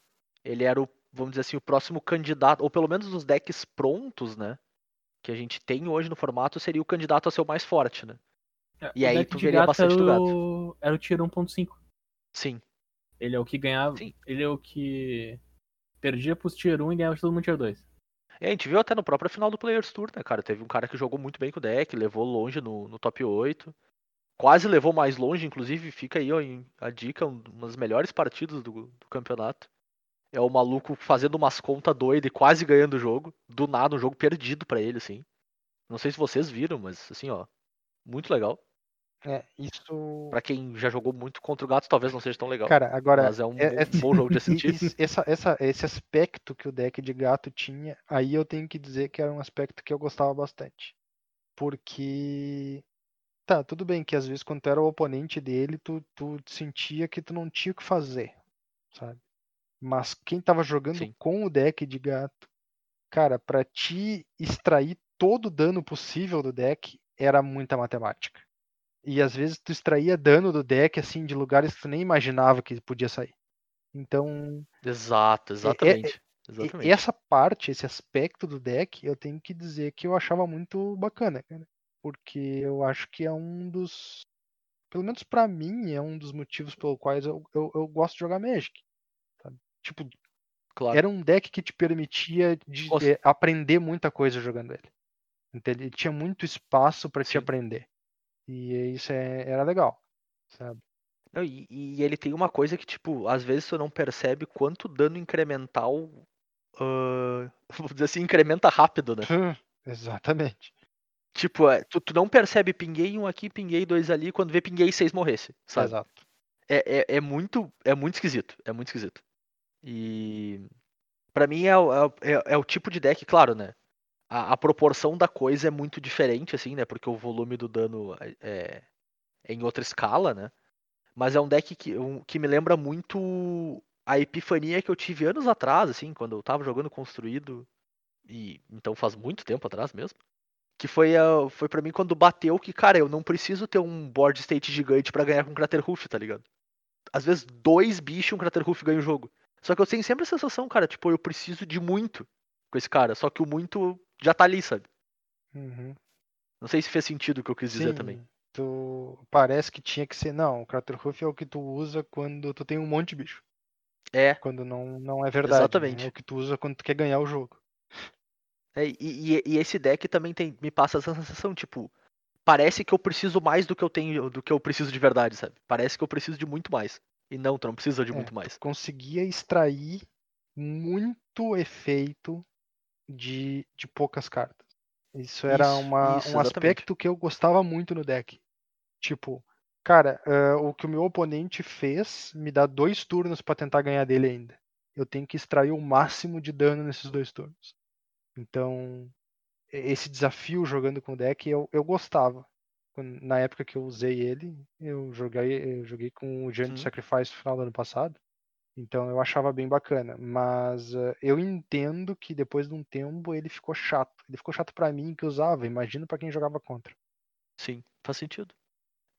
Ele era o, vamos dizer assim, o próximo candidato, ou pelo menos os decks prontos, né? Que a gente tem hoje no formato, seria o candidato a ser o mais forte, né? E O aí tu de veria bastante era do gato. o, era o Tier 1.5. Sim. Ele é o que ganhava. Sim. Ele é o que perdia pros Tier 1 e ganhava de todo mundo Tier 2. É, a gente viu até no próprio final do Players Tour, né, cara? Teve um cara que jogou muito bem com o deck, levou longe no, no top 8. Quase levou mais longe, inclusive, fica aí ó, a dica, um- uma das melhores partidas do, do campeonato. É o maluco fazendo umas contas doidas e quase ganhando o jogo. Do nada, um jogo perdido pra ele, assim. Não sei se vocês viram, mas assim, ó. Muito legal. É, isso. Pra quem já jogou muito contra o gato, talvez não seja tão legal. Cara, agora. mas é um é- bom, bom jogo de <laughs> assistir. essa, essa- esse aspecto que o deck de gato tinha, aí eu tenho que dizer que era um aspecto que eu gostava bastante. Porque. Tá, tudo bem que às vezes quando tu era o oponente dele, tu, tu sentia que tu não tinha o que fazer, sabe? Mas quem tava jogando Sim. com o deck de gato, cara, pra te extrair todo o dano possível do deck, era muita matemática. E às vezes tu extraía dano do deck, assim, de lugares que tu nem imaginava que podia sair. Então, Exato, exatamente. e- Exatamente. essa parte, esse aspecto do deck, eu tenho que dizer que eu achava muito bacana, cara. Porque eu acho que é um dos. Pelo menos pra mim, é um dos motivos pelo quais eu, eu, eu gosto de jogar Magic. sabe? Tipo, Claro. era um deck que te permitia de, Cons- eh, aprender muita coisa jogando ele. Então, ele tinha muito espaço pra te Sim. aprender. E isso é, era legal, sabe? Não, e, e ele tem uma coisa que, tipo, às vezes tu não percebe quanto dano incremental. ah, <laughs> vamos dizer assim, incrementa rápido, né? Exatamente. Tipo, é, tu, tu não percebe pinguei um aqui, pinguei dois ali, quando vê pinguei seis morresse, sabe? Exato. É, é, é muito é muito esquisito, é muito esquisito. E pra mim é, o- é, é, é o tipo de deck, claro, né? A, a proporção da coisa é muito diferente, assim, né? Porque o volume do dano é, é- é em outra escala, né? Mas é um deck que, um- que me lembra muito a epifania que eu tive anos atrás, assim, quando eu tava jogando construído. E então faz muito tempo atrás mesmo. Que foi, a, foi para mim quando bateu que, cara, eu não preciso ter um board state gigante pra ganhar com Crater Hoof, tá ligado? Às vezes dois bichos e um Crater Hoof ganham o jogo. Só que eu tenho sempre a sensação, cara, tipo, eu preciso de muito com esse cara. Só que o muito já tá ali, sabe? Uhum. Não sei se fez sentido o que eu quis dizer Sim, também. Tu parece que tinha que ser. Não, o Craterhoof é o que tu usa quando tu tem um monte de bicho. É, Quando não, não é verdade. né? Exatamente. É o que tu usa quando tu quer ganhar o jogo. É, e, e- e esse deck também tem, me passa essa sensação, tipo, parece que eu preciso mais do que eu tenho, do que eu preciso de verdade, sabe? Parece que eu preciso de muito mais. E não, tu não precisa de É, muito mais. Conseguia extrair muito efeito de, de poucas cartas. Isso era Isso, uma, isso, um exatamente. aspecto que eu gostava muito no deck. Tipo, cara, eh, o que o meu oponente fez me dá dois turnos pra tentar ganhar dele ainda. Eu tenho que extrair o máximo de dano nesses dois turnos. Então, esse desafio jogando com o deck eu, eu gostava. Na época que eu usei ele, eu joguei, eu joguei com o Giant Sim. Sacrifice no final do ano passado. Então eu achava bem bacana. Mas eh, eu entendo que depois de um tempo ele ficou chato. Ele ficou chato pra mim que usava, imagino pra quem jogava contra. Sim, faz sentido.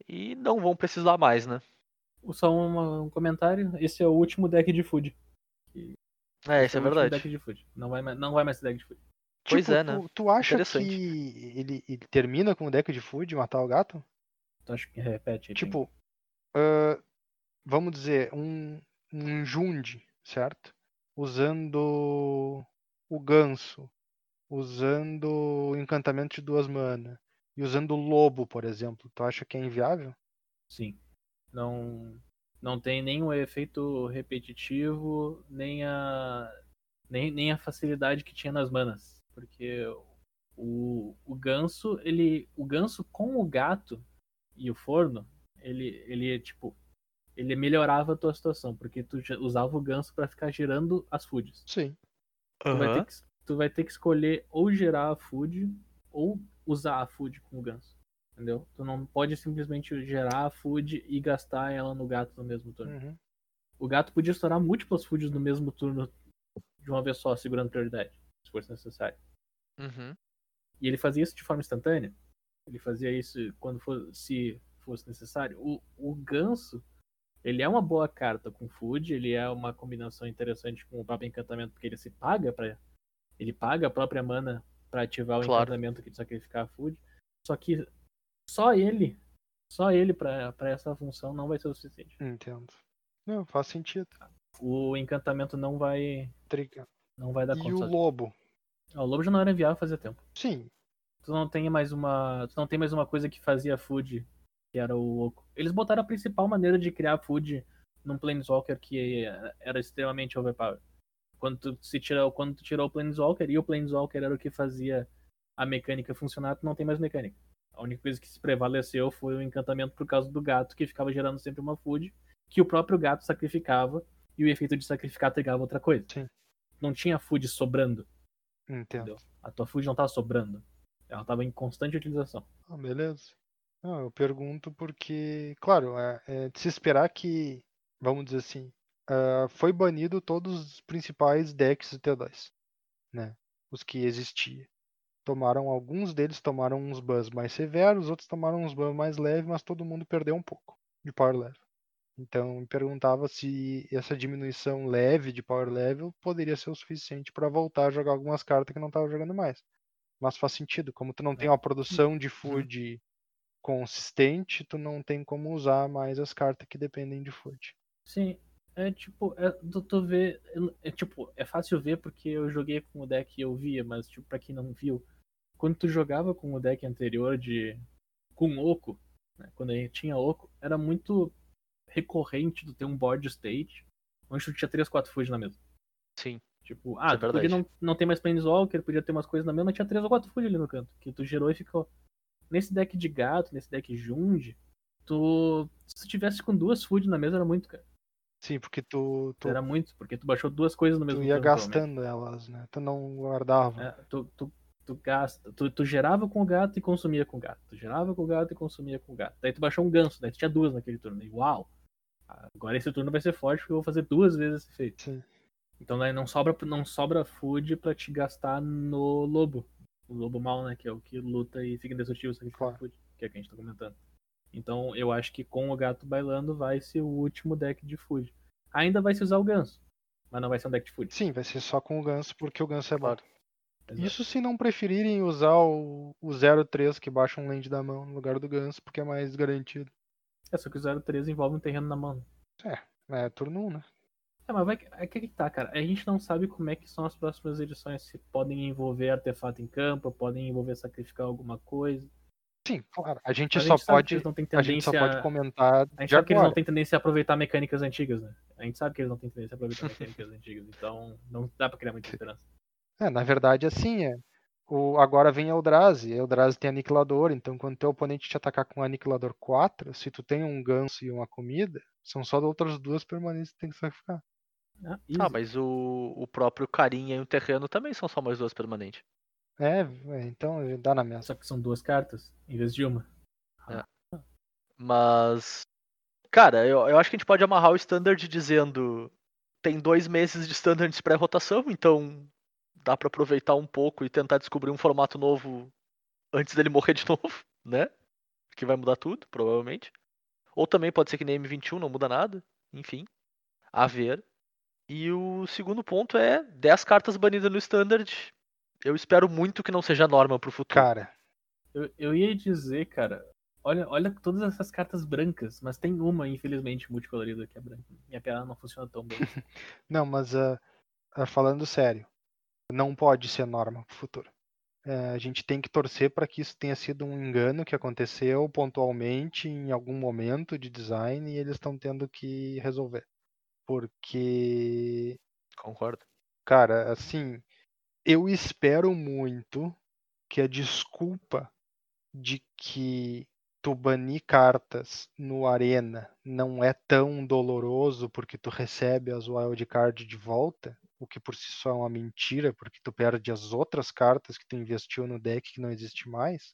E não vão precisar mais, né? Só uma- um comentário. Esse é o último deck de food. É, isso é o último verdade. deck de food. Não vai, mais- não vai mais ser deck de food. Pois Tipo, é, né? Tu, tu acha que ele, ele termina com o deck de food, matar o gato? Então acho que repete. Tipo, ah, vamos dizer, um, um Jund, certo? Usando o ganso, usando o encantamento de duas mana e usando o lobo, por exemplo. Tu acha que é inviável? Sim. Não, não tem nenhum efeito repetitivo, nem a, nem, nem a facilidade que tinha nas manas. Porque o, o ganso, ele. O ganso com o gato e o forno, ele, ele é tipo. Ele melhorava a tua situação, porque tu usava o ganso pra ficar girando as foods. Sim. Tu, vai que, tu vai ter que escolher ou gerar a food ou usar a food com o ganso. Entendeu? Tu não pode simplesmente gerar a food e gastar ela no gato no mesmo turno. Uhum. O gato podia estourar múltiplas foods no mesmo turno de uma vez só, segurando prioridade, se fosse necessário. Uhum. E ele fazia isso de forma instantânea. Ele fazia isso quando for, se fosse necessário. O, o ganso, ele é uma boa carta com food, ele é uma combinação interessante com o próprio encantamento, porque ele se paga para ele paga a própria mana para ativar o Claro. encantamento que sacrificar a food. Só que só ele, só ele para essa função não vai ser o suficiente. Entendo. Não, faz sentido. O encantamento não vai Triga. não vai dar E conta. o sozinho. lobo? O lobo já não era viável fazia tempo. Sim, Tu não tem mais uma. Tu não tem mais uma coisa que fazia food, que era o oco. Eles botaram a principal maneira de criar food num Planeswalker que era extremamente overpowered. Quando tu, se tira, quando tu tirou o Planeswalker e o Planeswalker era o que fazia a mecânica funcionar, tu não tem mais mecânica. A única coisa que se prevaleceu foi o encantamento por causa do gato, que ficava gerando sempre uma food, que o próprio gato sacrificava, e o efeito de sacrificar trigava outra coisa. Sim. Não tinha food sobrando, entendo. entendeu? A tua food não tava sobrando. Ela tava em constante utilização. Ah, beleza. Não, eu pergunto porque, claro, é, é de se esperar que, vamos dizer assim, ah, foi banido todos os principais decks do T2, né? Os que existiam. Tomaram, alguns deles tomaram uns bans mais severos, outros tomaram uns bans mais leves, mas todo mundo perdeu um pouco de power level. Então, me perguntava se essa diminuição leve de power level poderia ser o suficiente para voltar a jogar algumas cartas que não estava jogando mais. Mas faz sentido, como tu não tem uma produção de food consistente, tu não tem como usar mais as cartas que dependem de food. Sim, é tipo, é, tu, tu vê, é tipo, é fácil ver porque eu joguei com o deck e eu via, mas tipo, pra quem não viu, quando tu jogava com o deck anterior de com Oco, né, quando a gente tinha Oco, era muito recorrente tu ter um board state onde tu tinha 3, 4 food na mesa. Sim. Tipo, Isso ah, é podia não, não ter mais Planeswalker, podia ter umas coisas na mesa, mas tinha 3 ou 4 food ali no canto, que tu gerou e ficou. Nesse deck de gato, nesse deck Jund, tu. Se tu tivesse com duas food na mesa era muito, cara. Sim, porque tu, tu, Era muito, porque tu baixou duas coisas no mesmo tu ia gastando elas, né? Tu não guardava. É, tu, tu, tu gasta. Tu, tu gerava com o gato e consumia com o gato. Tu gerava com o gato e consumia com o gato. Daí tu baixou um ganso, daí tu tinha duas naquele turno. E uau! Agora esse turno vai ser forte porque eu vou fazer duas vezes esse efeito. Sim. Então daí não sobra, não sobra food pra te gastar no lobo. O lobo mal, né? Que é o que luta e fica indestrutível sacrifica Claro. food, que é o que a gente tá comentando. Então eu acho que com o gato bailando vai ser o último deck de food. Ainda vai se usar o ganso, mas não vai ser um deck de food. Sim, vai ser só com o ganso, porque o ganso é. Claro. Exato. Isso se não preferirem usar o, o 03 que baixa um land da mão no lugar do ganso, porque é mais garantido. É, só que o 03 envolve um terreno na mão. É, turno 1, né? É, mas vai que é que tá, cara. A gente não sabe como é que são as próximas edições. Se podem envolver artefato em campo, podem envolver sacrificar alguma coisa. Sim, claro. A gente só a gente que pode. A gente só pode comentar A gente sabe que eles não agora. têm tendência a aproveitar mecânicas antigas, né? A gente sabe que eles não têm tendência a aproveitar mecânicas antigas, então não dá pra criar muita <laughs> esperança. É, na verdade, assim, é. O, agora vem Eldrazi. Eldrazi tem aniquilador, então quando teu oponente te atacar com aniquilador 4, se tu tem um ganso e uma comida, são só outras duas permanentes que tem que sacrificar. Ah, Ah, mas o, o próprio carinha e o terreno também são só mais duas permanentes. É, é, então dá na mesma. Só que são duas cartas em vez de uma. Mas. Cara, eu, eu acho que a gente pode amarrar o standard dizendo. Tem dois meses de standards pré-rotação, então dá pra aproveitar um pouco e tentar descobrir um formato novo antes dele <laughs> morrer de novo, né? Que vai mudar tudo, provavelmente. Ou também pode ser que nem M21 não muda nada. Enfim. A ver. E o segundo ponto é 10 cartas banidas no standard. Eu espero muito que não seja norma pro futuro. Cara, Eu, eu ia dizer, cara, olha, olha todas essas cartas brancas, mas tem uma, infelizmente, multicolorida que é branca. Minha piada não funciona tão bem. <laughs> não, mas ah, falando sério, não pode ser norma pro futuro. É, a gente tem que torcer para que isso tenha sido um engano que aconteceu pontualmente em algum momento de design e eles estão tendo que resolver. Porque Concordo. Cara, assim, eu espero muito que a desculpa de que tu banir cartas no Arena não é tão doloroso porque tu recebe as wildcard de volta, o que por si só é uma mentira, porque tu perde as outras cartas que tu investiu no deck que não existe mais,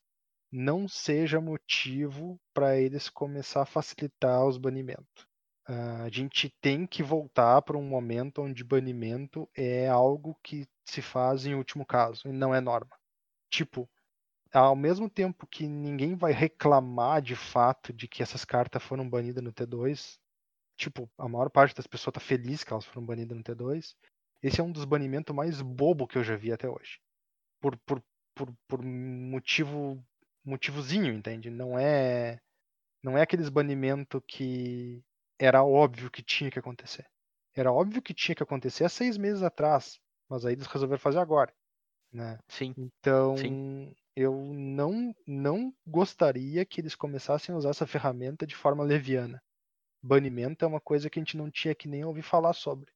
não seja motivo para eles começar a facilitar os banimentos. Ah, a gente tem que voltar para um momento onde banimento é algo que se faz em último caso e não é norma. Tipo, ao mesmo tempo que ninguém vai reclamar de fato de que essas cartas foram banidas no T2, tipo, a maior parte das pessoas tá feliz que elas foram banidas no T2, esse é um dos banimentos mais bobo que eu já vi até hoje. Por, por, por, por motivo motivozinho, entende? Não é não é aqueles banimento que era óbvio que tinha que acontecer. Era óbvio que tinha que acontecer há seis meses atrás, mas aí eles resolveram fazer agora. né? Sim. Então, Sim. eu não, não gostaria que eles começassem a usar essa ferramenta de forma leviana. Banimento é uma coisa que a gente não tinha que nem ouvir falar sobre.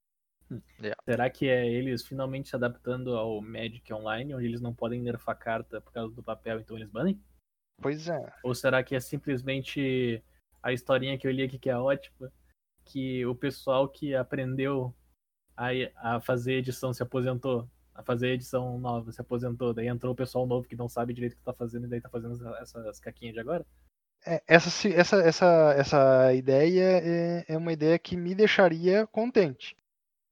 Será que é eles finalmente se adaptando ao Magic Online, onde eles não podem nerfar carta por causa do papel, então eles banem? Pois é. Ou será que é simplesmente a historinha que eu li aqui que é ótima, que o pessoal que aprendeu a, a fazer edição se aposentou, a fazer edição nova se aposentou, daí entrou o pessoal novo que não sabe direito o que tá fazendo e daí tá fazendo essa- essas caquinhas de agora? É, essa, essa, essa, essa ideia é, é uma ideia que me deixaria contente.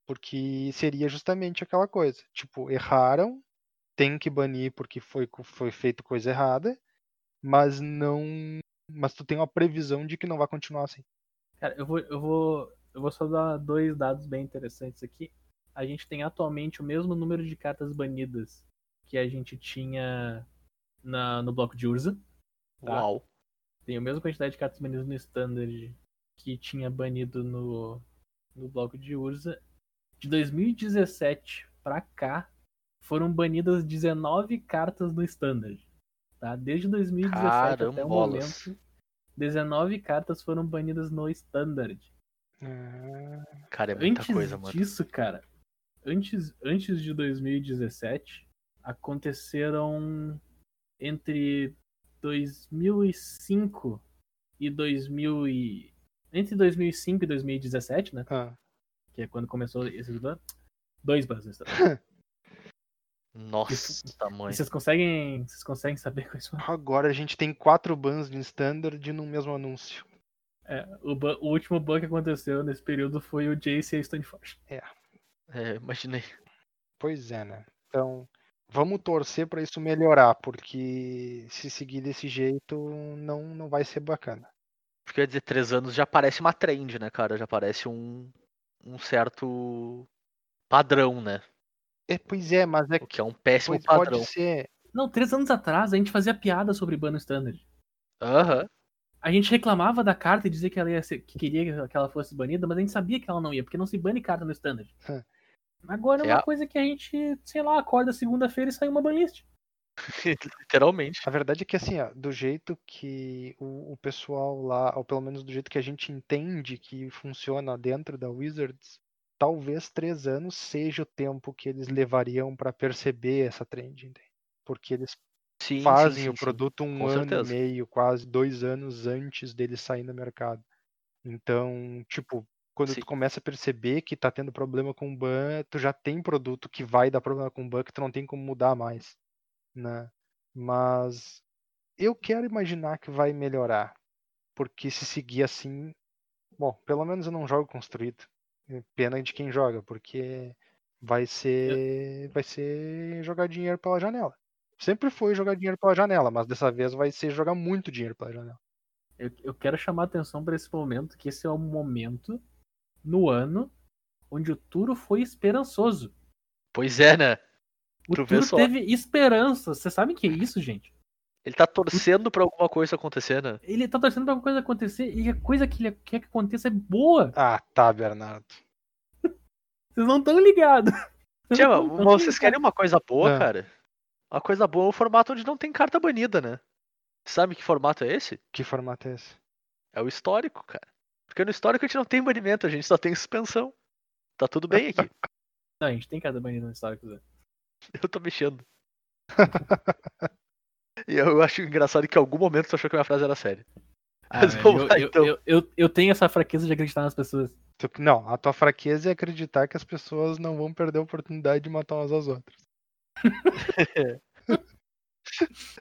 Porque seria justamente aquela coisa. Tipo, erraram, tem que banir porque foi, foi feito coisa errada, mas não. Mas tu tem uma previsão de que não vai continuar assim. Cara, eu vou, eu vou, eu vou só dar dois dados bem interessantes aqui. A gente tem atualmente o mesmo número de cartas banidas que a gente tinha na, no bloco de Urza. Tá. Uau. Tem a mesma quantidade de cartas banidas no Standard que tinha banido no, no bloco de Urza. De 2017 pra cá, foram banidas 19 cartas no Standard. Tá? Desde 2017 até o momento, 19 cartas foram banidas no Standard. Ah, Cara, é muita Antes coisa, mano. disso, cara, antes, antes de 2017, aconteceram entre 2005 e 2000 e... Entre 2005 e 2017, né? ah. Que é quando começou esses ban. Dois bans. no Standard. <laughs> Nossa, E tamanho. vocês conseguem, vocês conseguem saber quais foram? Agora a gente tem quatro bans de standard no mesmo anúncio. É, o, ban- o último ban que aconteceu nesse período foi o Jace e a Stoneforge. É, imaginei. Pois é, né? Então, vamos torcer para isso melhorar, porque se seguir desse jeito, não, não vai ser bacana. Porque eu ia dizer, três anos já parece uma trend, né, cara? Já parece um, um certo padrão, né? É, pois é, mas é O que é um péssimo pois padrão. pode ser. Não, três anos atrás a gente fazia piada sobre ban no Standard. Aham. A gente reclamava da carta e dizia que ela ia ser, que queria que ela fosse banida, mas a gente sabia que ela não ia, porque não se bane carta no standard. Agora é É uma coisa que a gente, sei lá, acorda segunda-feira e sai uma banlist. <laughs> Literalmente. A verdade é que assim, ó, do jeito que o, o pessoal lá, ou pelo menos do jeito que a gente entende que funciona dentro da Wizards, talvez três anos seja o tempo que eles levariam para perceber essa trend, entende? Porque eles Sim, fazem sim, o sim, sim. produto um com ano certeza. e meio, quase dois anos antes dele sair no mercado. Então, tipo, quando Sim. tu começa a perceber que tá tendo problema com o ban, tu já tem produto que vai dar problema com o ban que tu não tem como mudar mais, né? Mas eu quero imaginar que vai melhorar, porque se seguir assim, bom, pelo menos eu não jogo construído. É Pena de quem joga, porque vai ser vai ser jogar dinheiro pela janela. Sempre foi jogar dinheiro pela janela, mas dessa vez vai ser jogar muito dinheiro pela janela. Eu, eu quero chamar a atenção para esse momento, que esse é o momento no ano onde o Turo foi esperançoso. Pois é, né? O Tu teve esperança. Vocês sabem o que é isso, gente? Ele tá torcendo pra alguma coisa acontecer, né? Ele tá torcendo pra alguma coisa acontecer e a coisa que ele quer que aconteça é boa. Ah, tá, Bernardo. <laughs> Vocês não estão ligados. Tia, mas vocês querem uma coisa boa, Ah. cara? Uma coisa boa é o formato onde não tem carta banida, né? Sabe que formato é esse? Que formato é esse? É o histórico, cara. Porque no histórico a gente não tem banimento, a gente só tem suspensão. Tá tudo bem aqui. <laughs> Não, a gente tem cada banida no histórico. Zé. <laughs> Eu tô mexendo. <laughs> E eu acho engraçado que em algum momento tu achou que a minha frase era séria. Ah, Mas velho, vamos eu, lá, eu- então. eu, eu, eu tenho essa fraqueza de acreditar nas pessoas. Não, a tua fraqueza é acreditar que as pessoas não vão perder a oportunidade de matar umas às outras. <laughs>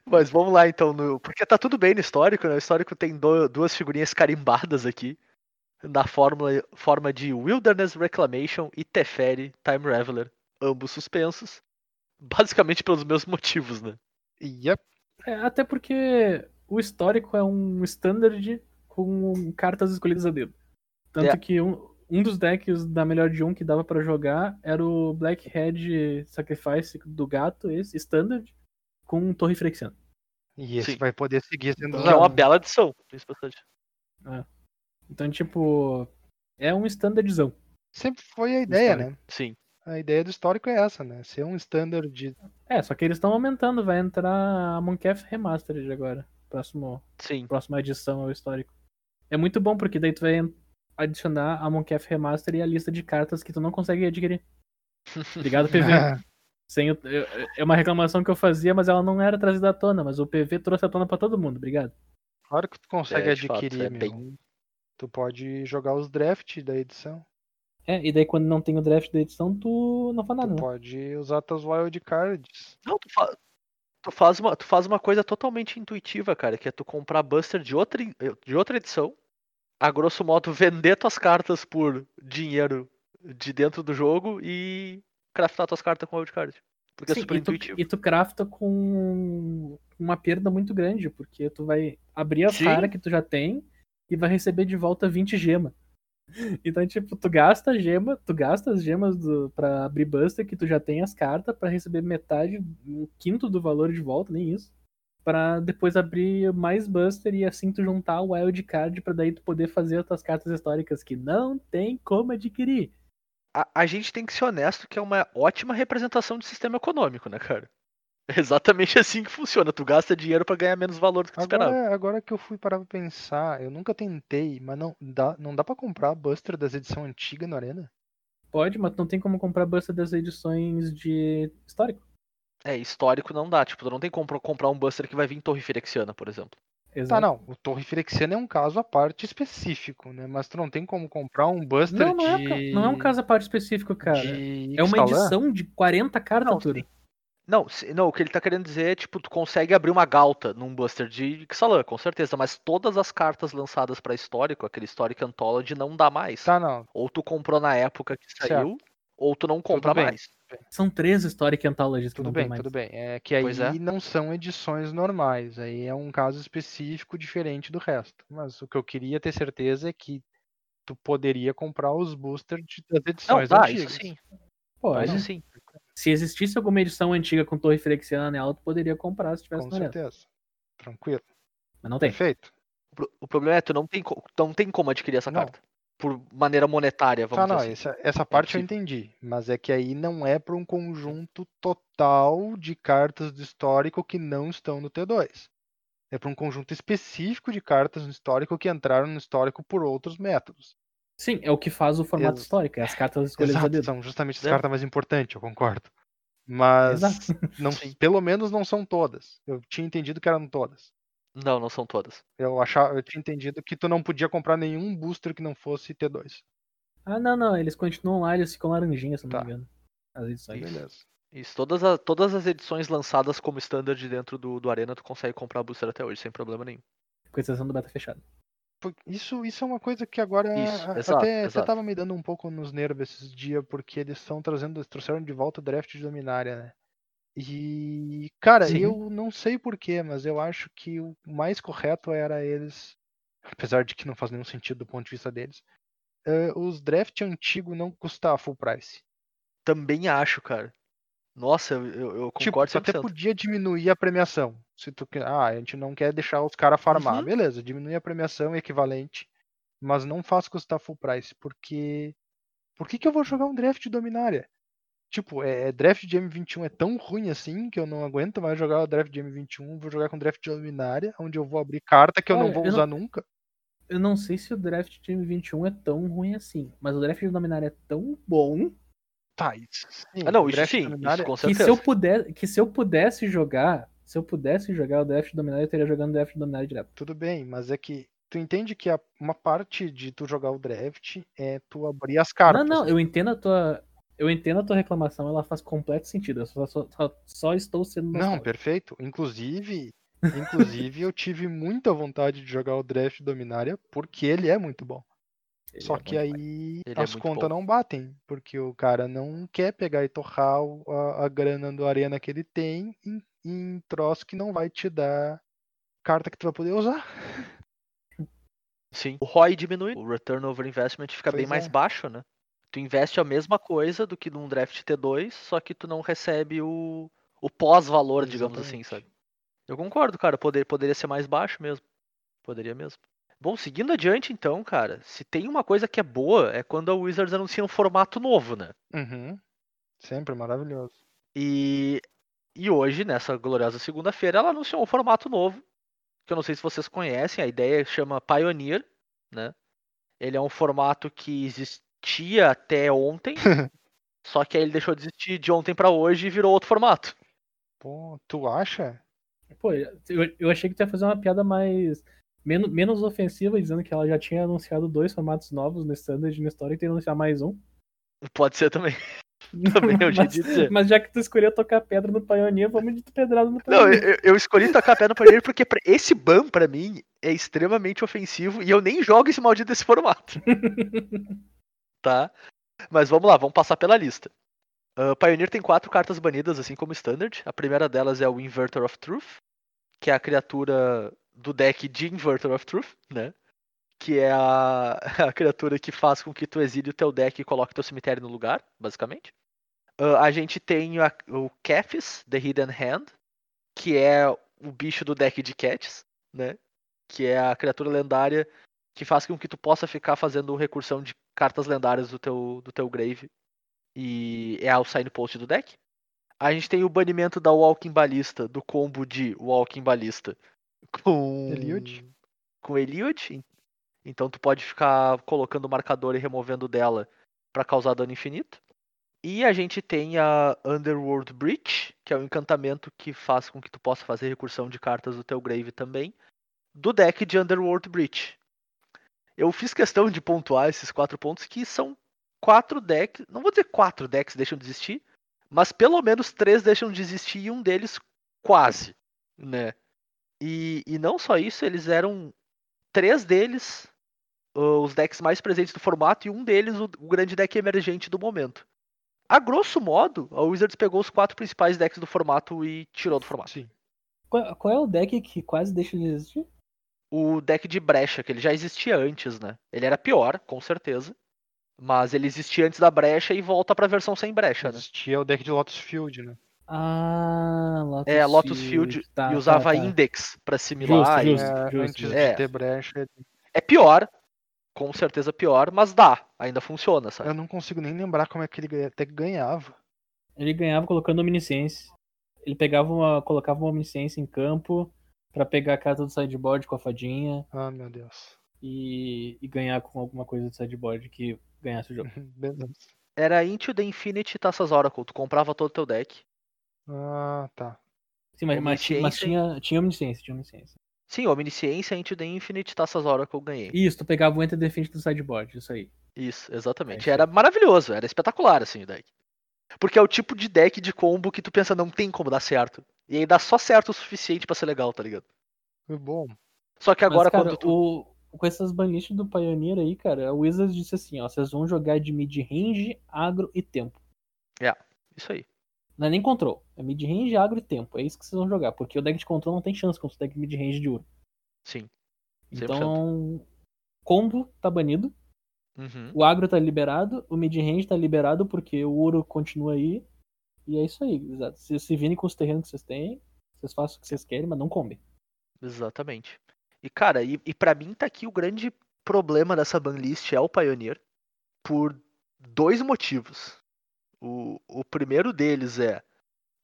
Mas vamos lá então, no- porque tá tudo bem no histórico, né? O histórico tem do- duas figurinhas carimbadas aqui. Na fórmula, forma de Wilderness Reclamation e Teferi Time Reveler, ambos suspensos. Basicamente pelos meus motivos, né? Yep. É, até porque o histórico é um standard com cartas escolhidas a dedo. Tanto É. que um, um dos decks da melhor de um que dava pra jogar era o Blackhead Sacrifice do gato, esse standard, com Torre Frexiana. E esse Sim. vai poder seguir sendo é uma né? bela adição. isso é bastante. Então, tipo, é um standardzão. Sempre foi a ideia, né? Sim. A ideia do histórico é essa, né? Ser um standard de. É, só que eles estão aumentando, vai entrar a Mooncalf Remastered agora. Próximo, Sim. próxima edição ao histórico. É muito bom, porque daí tu vai adicionar a Mooncalf Remaster e a lista de cartas que tu não consegue adquirir. <laughs> Obrigado, PV. Sem o- eu- é uma reclamação que eu fazia, mas ela não era trazida à tona, mas o PV trouxe à tona pra todo mundo. Obrigado. Claro que tu consegue É, de fato, adquirir, é meu. bem- Tu pode jogar os drafts da edição. É, e daí quando não tem o draft da edição, tu não faz nada, Tu né? pode usar tuas wildcards. Não, tu, fa- tu faz uma, tu faz uma coisa totalmente intuitiva, cara, que é tu comprar Buster de outra, de outra edição, a grosso modo vender tuas cartas por dinheiro de dentro do jogo e craftar tuas cartas com wildcard. Porque é Sim, super e tu, intuitivo. e tu crafta com uma perda muito grande, porque tu vai abrir as Sim. raras que tu já tem e vai receber de volta 20 gemas. Então, tipo, tu gasta gema, tu gasta as gemas do, pra abrir Buster que tu já tem as cartas pra receber metade, um quinto do valor de volta, nem isso. Pra depois abrir mais Buster e assim tu juntar o Wild Card pra daí tu poder fazer as tuas cartas históricas que não tem como adquirir. A, a gente tem que ser honesto que é uma ótima representação de sistema econômico, né, cara? É <laughs> exatamente assim que funciona. Tu gasta dinheiro pra ganhar menos valor do que tu esperava. Agora, agora que eu fui parar pra pensar, eu nunca tentei, mas não dá, não dá pra comprar Buster das edições antigas no Arena? Pode, mas não tem como comprar Buster das edições de histórico. É, histórico não dá. Tipo, tu não tem como comprar um Buster que vai vir em Torre Firexiana, por exemplo. Tá, Exato. não. O Torre Firexiana é um caso à parte específico, né? Mas tu não tem como comprar um Buster Não, não, é, um de. ca- não é um caso à parte específico, cara. de É uma edição de 40 cartas, Não. Não, não, o que ele tá querendo dizer é, tipo, tu consegue abrir uma galta num Buster de Ixalan, com certeza, mas todas as cartas lançadas pra histórico, aquele Historic Anthology, não dá mais. Tá, não. Ou tu comprou na época que Certo. saiu, ou tu não compra bem. mais. São três Historic Anthologies que Tudo não bem, tem mais. tudo bem. É que aí é. não são edições normais. Aí é um caso específico diferente do resto. Mas o que eu queria ter certeza é que tu poderia comprar os boosters de- das Não, edições dá, antigas. isso sim. Pode. Isso sim. Se existisse alguma edição antiga com Torre Firexiana nela, tu poderia comprar se tivesse Com certeza. Tranquilo. Mas não tem. Perfeito. O pro- O problema é tu não tem, não tem como adquirir essa Não. carta. Por maneira monetária, vamos Tá, não, dizer assim. essa, essa parte eu possível. entendi. Mas é que aí não é para um conjunto total de cartas do histórico que não estão no T2. É para um conjunto específico de cartas no histórico que entraram no histórico por outros métodos. Sim, é o que faz o formato Ex- histórico, é as cartas <laughs> escolhidas a Exato, dedo. são justamente as É. cartas mais importantes, eu concordo. Mas Exato. <laughs> não, Sim. pelo menos não são todas. Eu tinha entendido que eram todas. Não, não são todas. Eu achava, eu tinha entendido que tu não podia comprar nenhum booster que não fosse T2. Ah, não, não, eles continuam lá, eles ficam laranjinhas, se não Tá. me engano. As edições. Beleza. Isso, todas, a- todas as edições lançadas como standard dentro do, do Arena, tu consegue comprar booster até hoje, sem problema nenhum. Com exceção do beta fechado. Isso, isso é uma coisa que agora Isso, a- exato, até, até exato. tava me dando um pouco nos nervos esses dias, porque eles estão trazendo, trouxeram de volta o draft de Dominária, né? E, cara, Sim. eu não sei porquê, mas eu acho que o mais correto era eles, apesar de que não faz nenhum sentido do ponto de vista deles, eh, os draft antigo não custar full price. Também acho, cara. Nossa, eu, eu, eu Tipo, concordo tu até 100%. podia diminuir a premiação. Se tu quer, ah, a gente não quer deixar os caras farmar. Uhum. Beleza, diminui a premiação equivalente, mas não faz custar full price, porque por que que eu vou jogar um draft de Dominária? Tipo, é, é, draft de M21 é tão ruim assim que eu não aguento mais jogar o draft de M21, vou jogar com draft de Dominária, onde eu vou abrir carta que eu não Olha, vou eu não- usar nunca. Eu não sei se o draft de M21 é tão ruim assim, mas o draft de Dominária é tão bom Tá, isso sim. Ah, não, isso sim, isso com que certeza. se eu puder, que se eu pudesse jogar, se eu pudesse jogar o draft de Dominária, eu teria jogando o draft de Dominária direto. Tudo bem, mas é que tu entende que a- uma parte de tu jogar o draft é tu abrir as cartas. Não, não, eu entendo a tua eu entendo a tua reclamação, ela faz completo sentido. Eu só, só, só- estou sendo Não, nostálgico. perfeito. Inclusive, inclusive eu tive muita vontade de jogar o draft Dominária porque ele é muito bom. Ele Só é que aí Ele é as contas não batem, porque o cara não quer pegar e torrar a, a grana do arena que ele tem em, em troço que não vai te dar carta que tu vai poder usar. Sim. O ROI diminui, o Return Over Investment fica bem Pois mais é. baixo, né? Tu investe a mesma coisa do que num draft T2, só que tu não recebe o, o pós-valor, digamos assim, sabe? Eu concordo, cara, poder, poderia ser mais baixo mesmo. Poderia mesmo. Bom, seguindo adiante então, cara, se tem uma coisa que é boa, é quando a Wizards anuncia um formato novo, né? Uhum. Sempre maravilhoso. E, e hoje, nessa gloriosa segunda-feira, ela anunciou um formato novo, que eu não sei se vocês conhecem, a ideia chama Pioneer, né? Ele é um formato que existia até ontem, <laughs> só que aí ele deixou de existir de ontem pra hoje e virou outro formato. Pô, tu acha? Pô, eu, eu achei que tu ia fazer uma piada mais. Menos, menos ofensiva, dizendo que ela já tinha anunciado dois formatos novos no Standard e na história e tem que anunciar mais um. Pode ser também. <laughs> Também é jeito de dizer. mas já que tu escolheu tocar pedra no Pioneer, vamos de pedrada no Não, Pioneer. eu, eu escolhi tocar pé no Pioneer porque esse ban, pra mim, é extremamente ofensivo e eu nem jogo esse maldito desse formato. <laughs> tá? Mas vamos lá, vamos passar pela lista. Ah, Pioneer tem quatro cartas banidas, assim como Standard. A primeira delas é o Inverter of Truth, que é a criatura do deck de Inverter of Truth, né? Que é a, <laughs> a criatura que faz com que tu exile o teu deck e coloque teu cemitério no lugar, basicamente. Ah, a gente tem a- o Kefis, The Hidden Hand, que é o bicho do deck de Cats, né? Que é a criatura lendária que faz com que tu possa ficar fazendo recursão de cartas lendárias do teu, do teu grave. E é o signpost do deck. A gente tem o banimento da Walking Ballista, do combo de Walking Ballista com Eliud. com Eliud. En- Então tu pode ficar colocando o marcador e removendo dela pra causar dano infinito. E a gente tem a Underworld Breach, que é um encantamento que faz com que tu possa fazer recursão de cartas do teu grave também, do deck de Underworld Breach. Eu fiz questão de pontuar esses quatro pontos que são quatro decks, não vou dizer quatro decks deixam de existir, mas pelo menos três deixam de existir e um deles quase, né? E, e não só isso, eles eram três deles os decks mais presentes do formato e um deles o, o grande deck emergente do momento. A grosso modo, a Wizards pegou os quatro principais decks do formato e tirou do formato. Sim. Qual, qual é o deck que quase deixa de existir? O deck de brecha, que ele já existia antes, né? Ele era pior, com certeza. Mas ele existia antes da brecha e volta pra versão sem brecha, né? Existia o deck de Lotus Field, né? Ah, Lotus É, Lotus Field Tá, e usava tá, tá. Index pra assimilar. Justo, e- justo. É, justo, antes justo. de É. ter brecha, É pior, com certeza pior, mas dá, ainda funciona, sabe? eu não consigo nem lembrar como é que ele até ganhava. Ele ganhava colocando Omniscience. Ele pegava uma, colocava uma Omniscience em campo pra pegar a carta do sideboard com a fadinha Ah, meu Deus. e, e ganhar com alguma coisa do sideboard que ganhasse o jogo. <laughs> Beleza. Era Into the Infinity Taças Oracle, tu comprava todo o teu deck. Ah, tá. Sim, mas, mas, ti- mas Omnisciência. tinha, tinha Omniscience, tinha Omniscience. Sim, Omnisciência, Into the Infinite Taças Oracle eu ganhei. Isso, tu pegava o Enter Defense do sideboard, isso aí. Isso, exatamente. É. Era maravilhoso, era espetacular assim o deck. Porque é o tipo de deck de combo que tu pensa não tem como dar certo. E aí dá só certo o suficiente pra ser legal, tá ligado? Foi bom. Só que agora Mas, cara, quando tu. o, com essas banlists do Pioneer aí, cara, a Wizards disse assim, ó, vocês vão jogar de mid-range, agro e tempo. Isso aí. Não é nem control, é mid-range, agro e tempo. É isso que vocês vão jogar, porque o deck de control não tem chance contra o deck mid-range de Uro. Sim. 100%. Então, combo tá banido, Uhum. o agro tá liberado, o mid-range tá liberado porque o Uro continua aí. E é isso aí, exato. Vocês se virem com os terrenos que vocês têm, vocês façam o que vocês querem, mas não comem. Exatamente. E cara, e, e para mim tá aqui o grande problema dessa banlist é o Pioneer por dois motivos. O, o primeiro deles é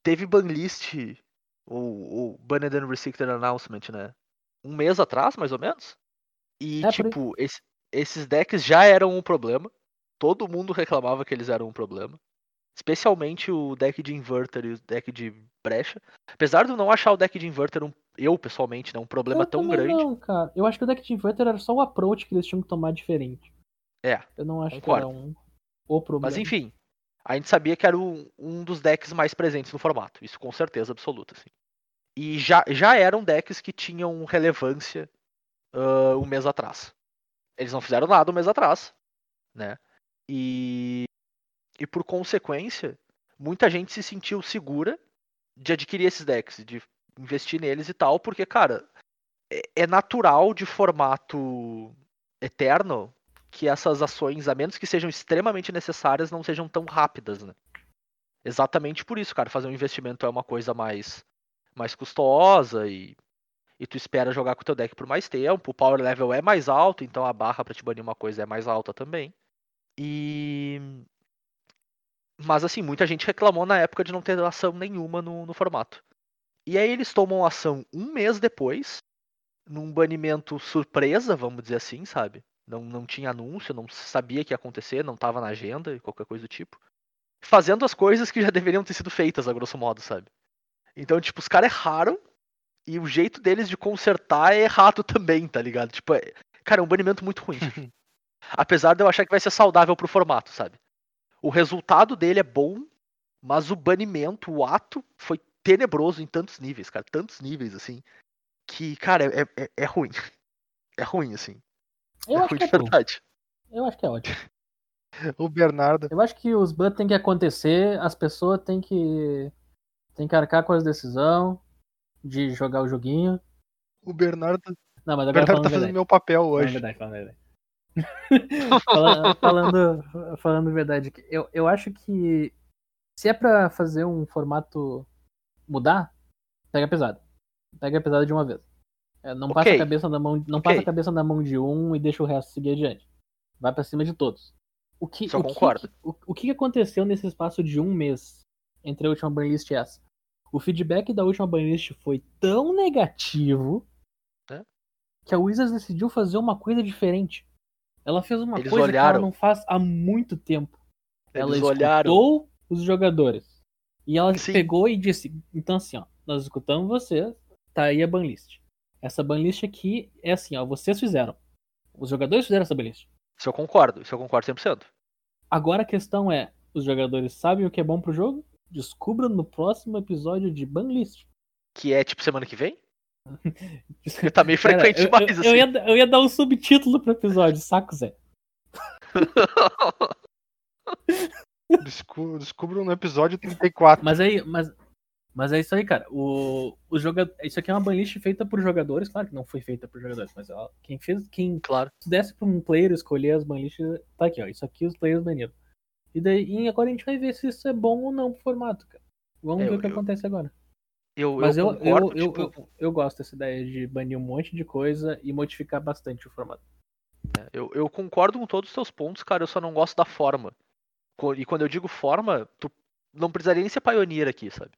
teve banlist o, o Banned and Restricted Announcement, né? Um mês atrás, mais ou menos. E É, tipo, esse- esses decks já eram um problema. Todo mundo reclamava que eles eram um problema. Especialmente o deck de Inverter e o deck de Brecha. Apesar de eu não achar o deck de Inverter, um, eu pessoalmente, né, um problema Eu tão grande. Não, cara. Eu acho que o deck de Inverter era só o approach que eles tinham que tomar diferente. É, Eu não acho concordo. que era um o problema. Mas enfim, a gente sabia que era um, dos decks mais presentes no formato. Isso com certeza absoluta. Assim. E já, já eram decks que tinham relevância ah, um mês atrás. Eles não fizeram nada um mês atrás. Né? E, e por consequência, muita gente se sentiu segura de adquirir esses decks, de investir neles e tal, porque, cara, é, é natural de formato eterno que essas ações, a menos que sejam extremamente necessárias, não sejam tão rápidas, né? Exatamente por isso, cara, fazer um investimento é uma coisa mais mais custosa e e tu espera jogar com o teu deck por mais tempo, o power level é mais alto, então a barra pra te banir uma coisa é mais alta também. E Mas assim, muita gente reclamou na época de não ter ação nenhuma no, no formato. E aí eles tomam ação um mês depois, num banimento surpresa, vamos dizer assim, sabe? Não, não tinha anúncio, não sabia que ia acontecer, não tava na agenda, qualquer coisa do tipo. Fazendo as coisas que já deveriam ter sido feitas, a grosso modo, sabe? Então, tipo, os caras erraram e o jeito deles de consertar é errado <laughs> também, tá ligado? Tipo, é... cara, é um banimento muito ruim. <laughs> Apesar de eu achar que vai ser saudável pro formato, sabe? O resultado dele é bom, mas o banimento, o ato, foi tenebroso em tantos níveis, cara. Tantos níveis, assim. Que, cara, é, é, é ruim. <laughs> É ruim, assim. Eu é acho que é de bom. verdade. Eu acho que é ótimo. O Bernardo. Eu acho que os bans tem que acontecer, as pessoas têm que. tem que arcar com as decisões de jogar o joguinho. O Bernardo, Não, mas o agora Bernardo tá falando fazendo verdade. meu papel Falando hoje. verdade, falando verdade. <laughs> Fala- falando, falando verdade, eu, eu acho que se é pra fazer um formato mudar, pega pesado. Pega pesado de uma vez. É, não passa Ok. a cabeça na mão, não Ok. passa a cabeça na mão de um e deixa o resto seguir adiante. Vai pra cima de todos. O que, eu o que- concordo. o, o que aconteceu nesse espaço de um mês entre a última banlist e essa? O feedback da última banlist foi tão negativo É. que a Wizards decidiu fazer uma coisa diferente. Ela fez uma Eles coisa que olharam. ela não faz há muito tempo. ela Eles olharam. escutou os jogadores. E ela Sim. pegou e disse: então assim, ó, nós escutamos vocês, tá aí a banlist. Essa banlist aqui é assim, ó, vocês fizeram. Os jogadores fizeram essa banlist. Isso eu concordo, isso eu concordo 100%. Agora a questão é: os jogadores sabem o que é bom pro jogo? Descubra no próximo episódio de banlist. Que é tipo semana que vem? Porque <laughs> tá meio Cara, frequente eu, demais, eu- assim. eu ia, eu ia dar um subtítulo pro episódio, saco, Zé. <laughs> <laughs> Descu- Descubro no episódio 34. Mas aí, mas, mas é isso aí, cara. O, o joga... Isso aqui é uma banlist feita por jogadores, claro que não foi feita por jogadores, mas ó, quem fez, quem claro. se desse pra um player escolher as banlists, tá aqui, ó. Isso aqui os players baniram. E daí e agora a gente vai ver se isso é bom ou não pro formato, cara. Vamos É, ver o que eu- acontece agora. Eu, Mas eu, eu concordo, eu, eu, tipo, eu, eu gosto dessa ideia de banir um monte de coisa e modificar bastante o formato. eu, eu concordo com todos os teus pontos, cara, eu só não gosto da forma. E quando eu digo forma, tu não precisaria nem ser Pioneer aqui, sabe?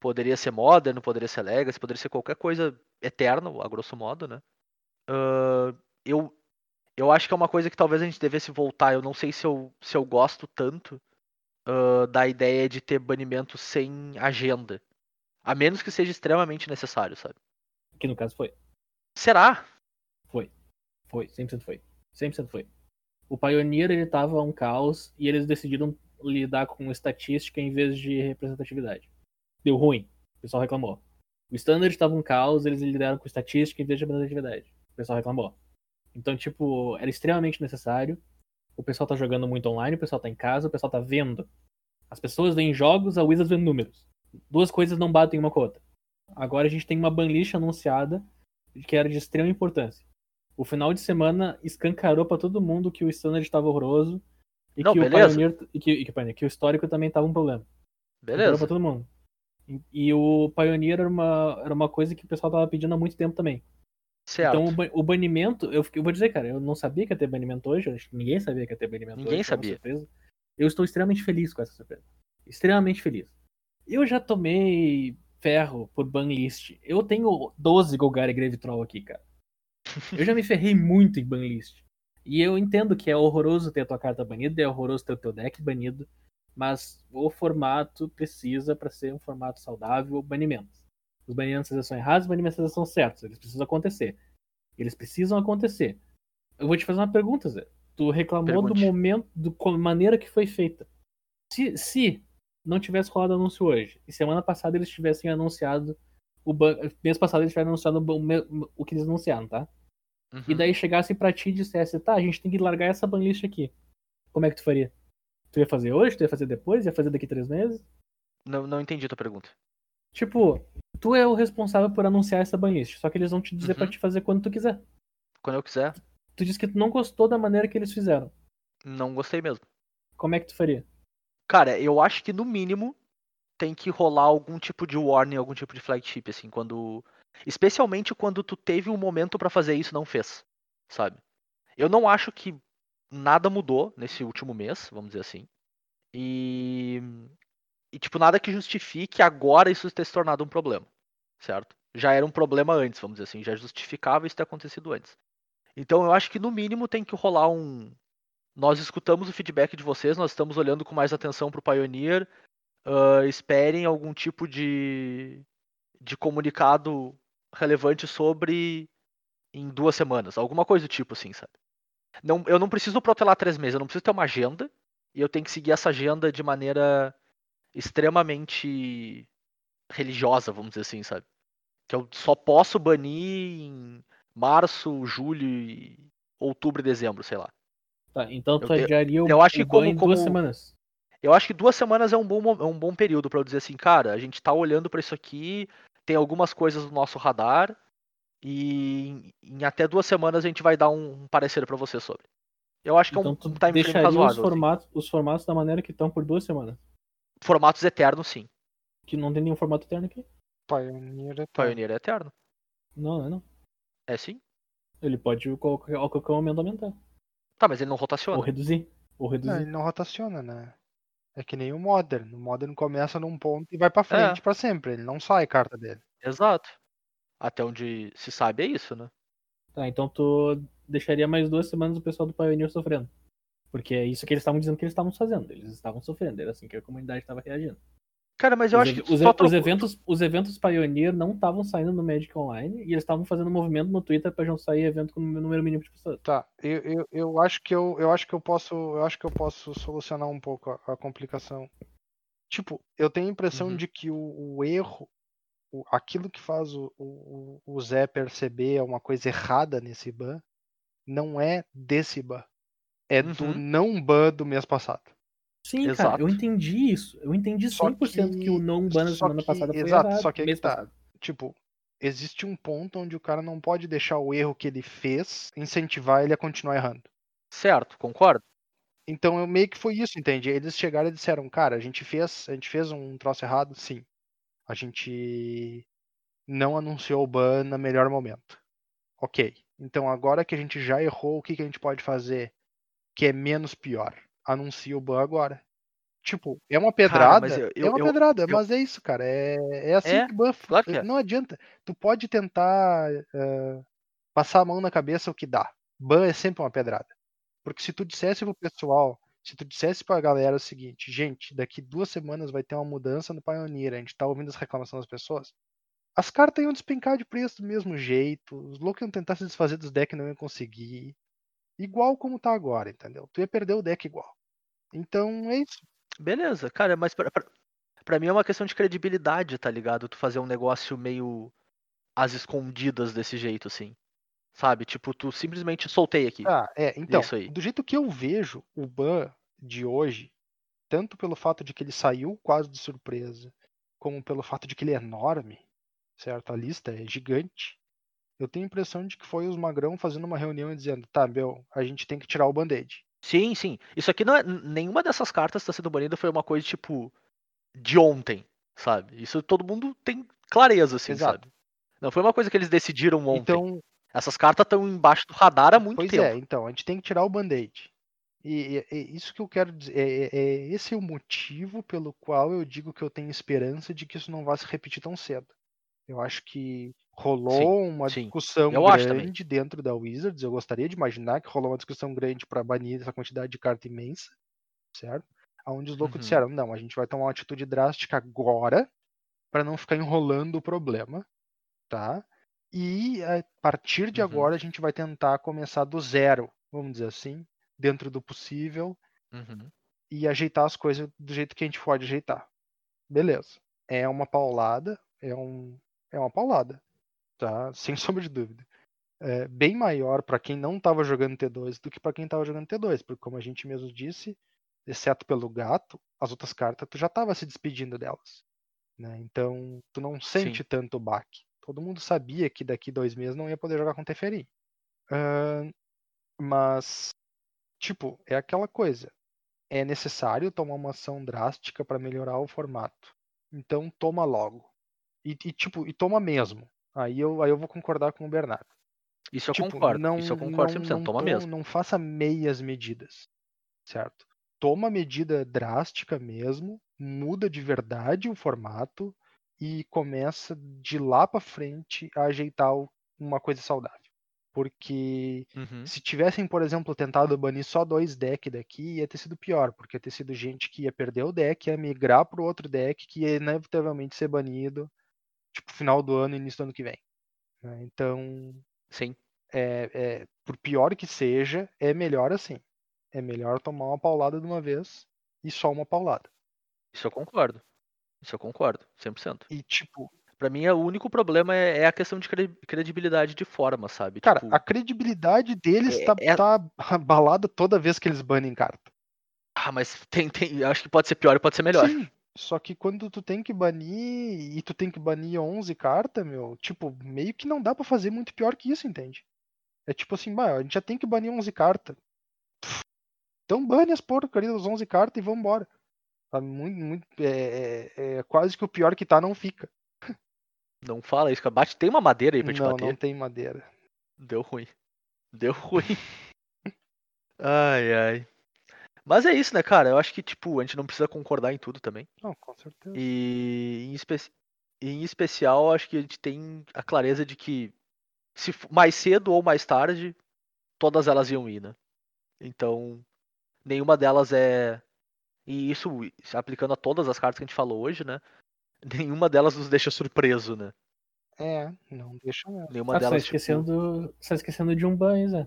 Poderia ser Modern, poderia ser Legacy, poderia ser qualquer coisa eterna, a grosso modo, né? Ah, eu, eu acho que é uma coisa que talvez a gente devesse voltar. Eu não sei se eu, se eu gosto tanto ah, da ideia de ter banimento sem agenda. A menos que seja extremamente necessário, sabe? Que no caso foi. Será? Foi. Foi. 100% foi. 100% foi. O Pioneer, ele tava um caos e eles decidiram lidar com estatística em vez de representatividade. Deu ruim. O pessoal reclamou. O Standard tava um caos, eles lidaram com estatística em vez de representatividade. O pessoal reclamou. Então, tipo, era extremamente necessário. O pessoal tá jogando muito online, o pessoal tá em casa, o pessoal tá vendo. As pessoas veem jogos, a Wizards vê números. Duas coisas não batem uma com a outra. Agora a gente tem uma banlist anunciada que era de extrema importância. O final de semana escancarou pra todo mundo que o Standard estava horroroso e Não, que, o. Pioneer, e que, e que, que o histórico também tava um problema. Beleza. pra todo mundo. E, e o Pioneer era uma, era uma coisa que o pessoal tava pedindo há muito tempo também. Certo. Então o, o banimento, eu, eu vou dizer, cara, eu não sabia que ia ter banimento hoje, ninguém sabia que ia ter banimento Ninguém hoje. uma sabia. surpresa. Eu estou extremamente feliz com essa surpresa. Extremamente feliz. Eu já tomei ferro por banlist. Eu tenho 12 Golgari Grave Troll aqui, cara. Eu já me ferrei muito em banlist. E eu entendo que é horroroso ter a tua carta banida, é horroroso ter o teu deck banido, mas o formato precisa, para ser um formato saudável, banimentos. Os banimentos são errados, os banimentos são certos. Eles precisam acontecer. Eles precisam acontecer. Eu vou te fazer uma pergunta, Zé. Tu reclamou do Pergunte. momento, da maneira que foi feita. Se, se não tivesse rolado anúncio hoje, e semana passada eles tivessem anunciado o ban... mês passado eles tivessem anunciado o, que eles anunciaram, tá? E Uhum. daí chegasse pra ti e dissesse, tá, a gente tem que largar essa banlist aqui. Como é que tu faria? Tu ia fazer hoje? Tu ia fazer depois? Ia fazer daqui três meses? Não, não entendi a tua pergunta. Tipo, tu é o responsável por anunciar essa banlist, só que eles vão te dizer Uhum. pra te fazer quando tu quiser. Quando eu quiser, Tu disse que tu não gostou da maneira que eles fizeram. não gostei mesmo. Como é que tu faria? Cara, eu acho que no mínimo tem que rolar algum tipo de warning, algum tipo de flagship, assim, quando. Especialmente quando tu teve um momento pra fazer isso e não fez, sabe? Eu não acho que nada mudou nesse último mês, vamos dizer assim. E, e tipo, nada que justifique agora isso ter se tornado um problema, certo? Já era um problema antes, vamos dizer assim, já justificava isso ter acontecido antes. Então eu acho que no mínimo tem que rolar um. Nós escutamos o feedback de vocês, nós estamos olhando com mais atenção para o Pioneer. Uh, esperem algum tipo de, de comunicado relevante sobre em duas semanas, alguma coisa do tipo assim, sabe? Não, eu não preciso protelar três meses, eu não preciso ter uma agenda e eu tenho que seguir essa agenda de maneira extremamente religiosa, vamos dizer assim, sabe? Que eu só posso banir em março, julho, outubro e dezembro, sei lá. Tá, então tu adiaria o, eu acho que como- em duas como- semanas. Eu acho que duas semanas é um bom, é um bom período pra eu dizer assim, cara, a gente tá olhando pra isso aqui, tem algumas coisas no nosso radar e em, em até duas semanas a gente vai dar um, um parecer pra você sobre. Eu acho que Então é tu um, um time frame deixaria os assim. formatos, os formatos da maneira que estão por duas semanas. Formatos eternos, sim. Que não tem nenhum formato eterno aqui. Pioneer é Pioneer é eterno. Não, não é não. É sim. Ele pode qualquer, a qualquer momento aumentar. Tá, mas ele não Ou rotaciona. reduzir. Ou Não, reduzir. ele não rotaciona, né? É que nem o Modern. O Modern começa num ponto e vai pra frente pra sempre. Ele não sai carta dele. Exato. Até onde se sabe é isso, né? Tá, então tu deixaria mais duas semanas o pessoal do Pioneer sofrendo. Porque é isso que eles estavam dizendo que eles estavam fazendo. Eles estavam sofrendo. Era assim que a comunidade estava reagindo. Cara, mas eu os, acho que os, os eventos, os eventos Pioneer não estavam saindo no Magic Online e eles estavam fazendo movimento no Twitter pra não sair evento com um número mínimo de pessoas. Tá, eu, eu, eu acho que eu, eu acho que eu posso. Eu acho que eu posso solucionar um pouco a, a complicação. Tipo, eu tenho a impressão Uhum. de que o, o erro, o- aquilo que faz o, o, o Zé perceber uma coisa errada nesse ban, não é desse ban. É do Uhum. não ban do mês passado. Sim, cara, Exato. eu entendi isso. Eu entendi Só 100% que, que- o não ban na só semana que- passada foi exato, errado. só que aí mês que tá. passado. Tipo, existe um ponto onde o cara não pode deixar o erro que ele fez incentivar ele a continuar errando. Certo, concordo. Então eu meio que foi isso, entende? Eles chegaram e disseram, cara, a gente fez, a gente fez um troço errado, sim. A gente não anunciou o ban no melhor momento. Ok. Então agora que a gente já errou, o que, que a gente pode fazer que é menos pior? Anuncia o ban agora. Tipo, é uma pedrada, mas eu- é eu- uma eu- pedrada, mas é isso, cara. É, é assim É, que ban claro que é. Não adianta. Tu pode tentar eh, passar a mão na cabeça o que dá. Ban é sempre uma pedrada. Porque se tu dissesse pro pessoal, se tu dissesse pra galera o seguinte, gente, daqui duas semanas vai ter uma mudança no Pioneer, a gente tá ouvindo as reclamações das pessoas, as cartas iam despencar de preço do mesmo jeito, os loucos iam tentar se desfazer dos decks e não iam conseguir. Igual como tá agora, entendeu? Tu ia perder o deck igual. Então é isso. Beleza, cara, mas pra, pra, pra mim é uma questão de credibilidade, tá ligado? Tu fazer um negócio meio às escondidas desse jeito, assim. Sabe? Tipo, tu simplesmente soltei aqui. Ah, é, então, Isso aí. do jeito que eu vejo o ban de hoje, tanto pelo fato de que ele saiu quase de surpresa, como pelo fato de que ele é enorme, certo? A lista é gigante. Eu tenho a impressão de que foi os magrão fazendo uma reunião e dizendo, tá, meu, a gente tem que tirar o band-aid. Sim, sim. Isso aqui não é. Nenhuma dessas cartas que tá sendo banida foi uma coisa, tipo, de ontem, sabe? Isso todo mundo tem clareza, assim, Exato. sabe? Não foi uma coisa que eles decidiram ontem. Então, Essas cartas estão embaixo do radar há muito pois tempo. é, então, a gente tem que tirar o band-aid. E, isso que eu quero dizer, é, é- é esse é o motivo pelo qual eu digo que eu tenho esperança de que isso não vá se repetir tão cedo. Eu acho que rolou uma sim. discussão Eu grande dentro da Wizards. Eu gostaria de imaginar que rolou uma discussão grande para banir essa quantidade de carta imensa, certo? Onde os loucos Uhum. disseram: não, a gente vai tomar uma atitude drástica agora para não ficar enrolando o problema, tá? E a partir de Uhum. agora a gente vai tentar começar do zero, vamos dizer assim, dentro do possível, Uhum. e ajeitar as coisas do jeito que a gente pode ajeitar. Beleza. É uma paulada, é, um, é uma paulada, tá? Sem <laughs> sombra de dúvida. É bem maior para quem não estava jogando T2 do que para quem estava jogando T2, porque como a gente mesmo disse, exceto pelo gato, as outras cartas tu já estava se despedindo delas, né? Então tu não sente tanto o baque. Todo mundo sabia que daqui dois meses não ia poder jogar com Teferi. Ahn, mas tipo é aquela coisa é necessário tomar uma ação drástica para melhorar o formato. Então toma logo. E, e, tipo, e toma mesmo. Aí eu, aí eu vou concordar com o Bernardo. Isso eu Tipo, concordo. não, Isso eu concordo não, 100%. não Toma to- mesmo. Não faça meias medidas. Certo? toma medida drástica mesmo, muda de verdade o formato e começa de lá pra frente a ajeitar uma coisa saudável. Porque Uhum. se tivessem, por exemplo, tentado banir só dois decks daqui, ia ter sido pior, porque ia ter sido gente que ia perder o deck, ia migrar pro outro deck, que ia inevitavelmente ser banido, tipo, final do ano, início do ano que vem. né? Então, Sim. é, é, por pior que seja, é melhor assim. É melhor tomar uma paulada de uma vez e só uma paulada. Isso eu concordo. Isso eu concordo, 100%. E, tipo, Pra mim, o único problema é, é a questão de cre- credibilidade de forma, sabe? cara, Tipo, a credibilidade deles é- tá, é- tá <laughs> abalada toda vez que eles banem carta. Ah, mas tem, tem, acho que pode ser pior e pode ser melhor. Sim, só que quando tu tem que banir e tu tem que banir 11 cartas, meu, tipo, meio que não dá pra fazer muito pior que isso, entende? É tipo assim, bah, a gente já tem que banir 11 cartas. Então bane as porcarias das 11 cartas e vambora. Tá muito, muito, é, é- é quase que o pior que tá não fica. Não fala isso. Bate, tem uma madeira aí pra te Não, bater. não tem madeira. Deu ruim. Deu ruim. <laughs> ai, ai. Mas é isso, né, cara? Eu acho que, tipo, a gente não precisa concordar em tudo também. Não, com certeza. E em, espe- em especial, acho que a gente tem a clareza de que se mais cedo ou mais tarde, todas elas iam ir, né? Então, nenhuma delas é. E isso se aplicando a todas as cartas que a gente falou hoje, né? <laughs> Nenhuma delas nos deixa surpreso, né? É, não deixa mesmo. Nenhuma Ah, você tá delas. tipo, esquecendo, você tá esquecendo de um ban, aí, Zé.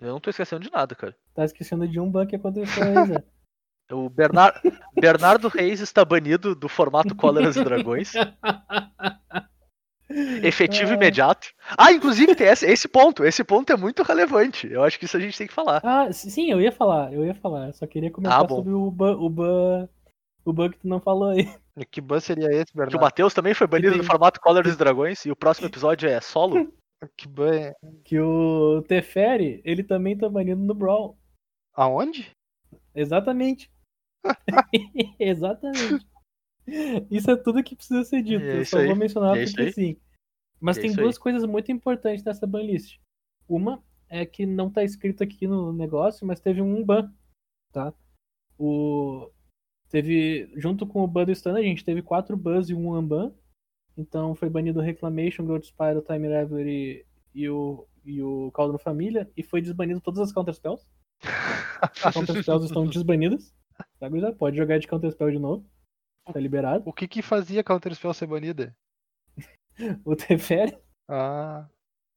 Eu não tô esquecendo de nada, cara. Tá esquecendo de um ban que aconteceu aí, Zé. <laughs> <laughs> O Bernard... Bernardo Reis está banido do formato Cóleras e Dragões. Efetivo Ah. imediato. Ah, inclusive tem esse, esse ponto. Esse ponto é muito relevante. Eu acho que isso a gente tem que falar. Ah, sim, eu ia falar, eu ia falar. Eu só queria comentar Ah, sobre o ban, o ban, o ban que tu não falou aí. E Que ban seria esse, Que o Bernardo? Matheus também foi banido tem- do formato Cóleras e Dragões. E o próximo episódio é solo. <laughs> Que ban é... Que o Teferi, ele também tá banido no Brawl. Aonde? Exatamente. <laughs> <laughs> Exatamente. Isso é tudo que precisa ser dito. É eu só aí. vou mencionar É porque aí. sim. Mas É tem duas coisas muito importantes nessa banlist. Uma é que não tá escrito aqui no negócio, mas teve um ban, tá? O teve junto com o ban do Stun, a gente teve quatro bans e um unban. Então foi banido o Reclamation, Growth Spiral, Time Reverie e o e o Cauldron Família e foi desbanido todas as Counter Spells. As Counter Spells estão <laughs> desbanidas. Tá? Pode jogar de Counter Spell de novo. Tá liberado. O que que fazia Counter Spell ser banida? <laughs> O Teferi, Ah,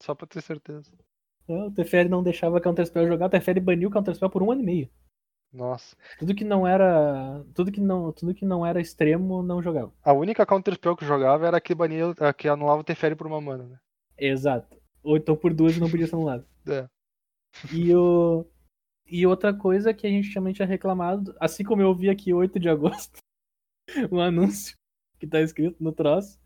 só pra ter certeza. não, o Teferi não deixava Counter Spell jogar, o Teferi baniu o Counter Spell por um ano e meio. Nossa. Tudo que não era. Tudo que não, tudo que não era extremo não jogava. A única Counter Spell que jogava era a que bania, a que anulava o Teferi por uma mana, né? Exato. Ou então por duas e não podia ser anulado. <laughs> É. E o. E outra coisa que a gente também tinha reclamado, assim como eu vi aqui 8 de agosto, <laughs> um anúncio que tá escrito no troço.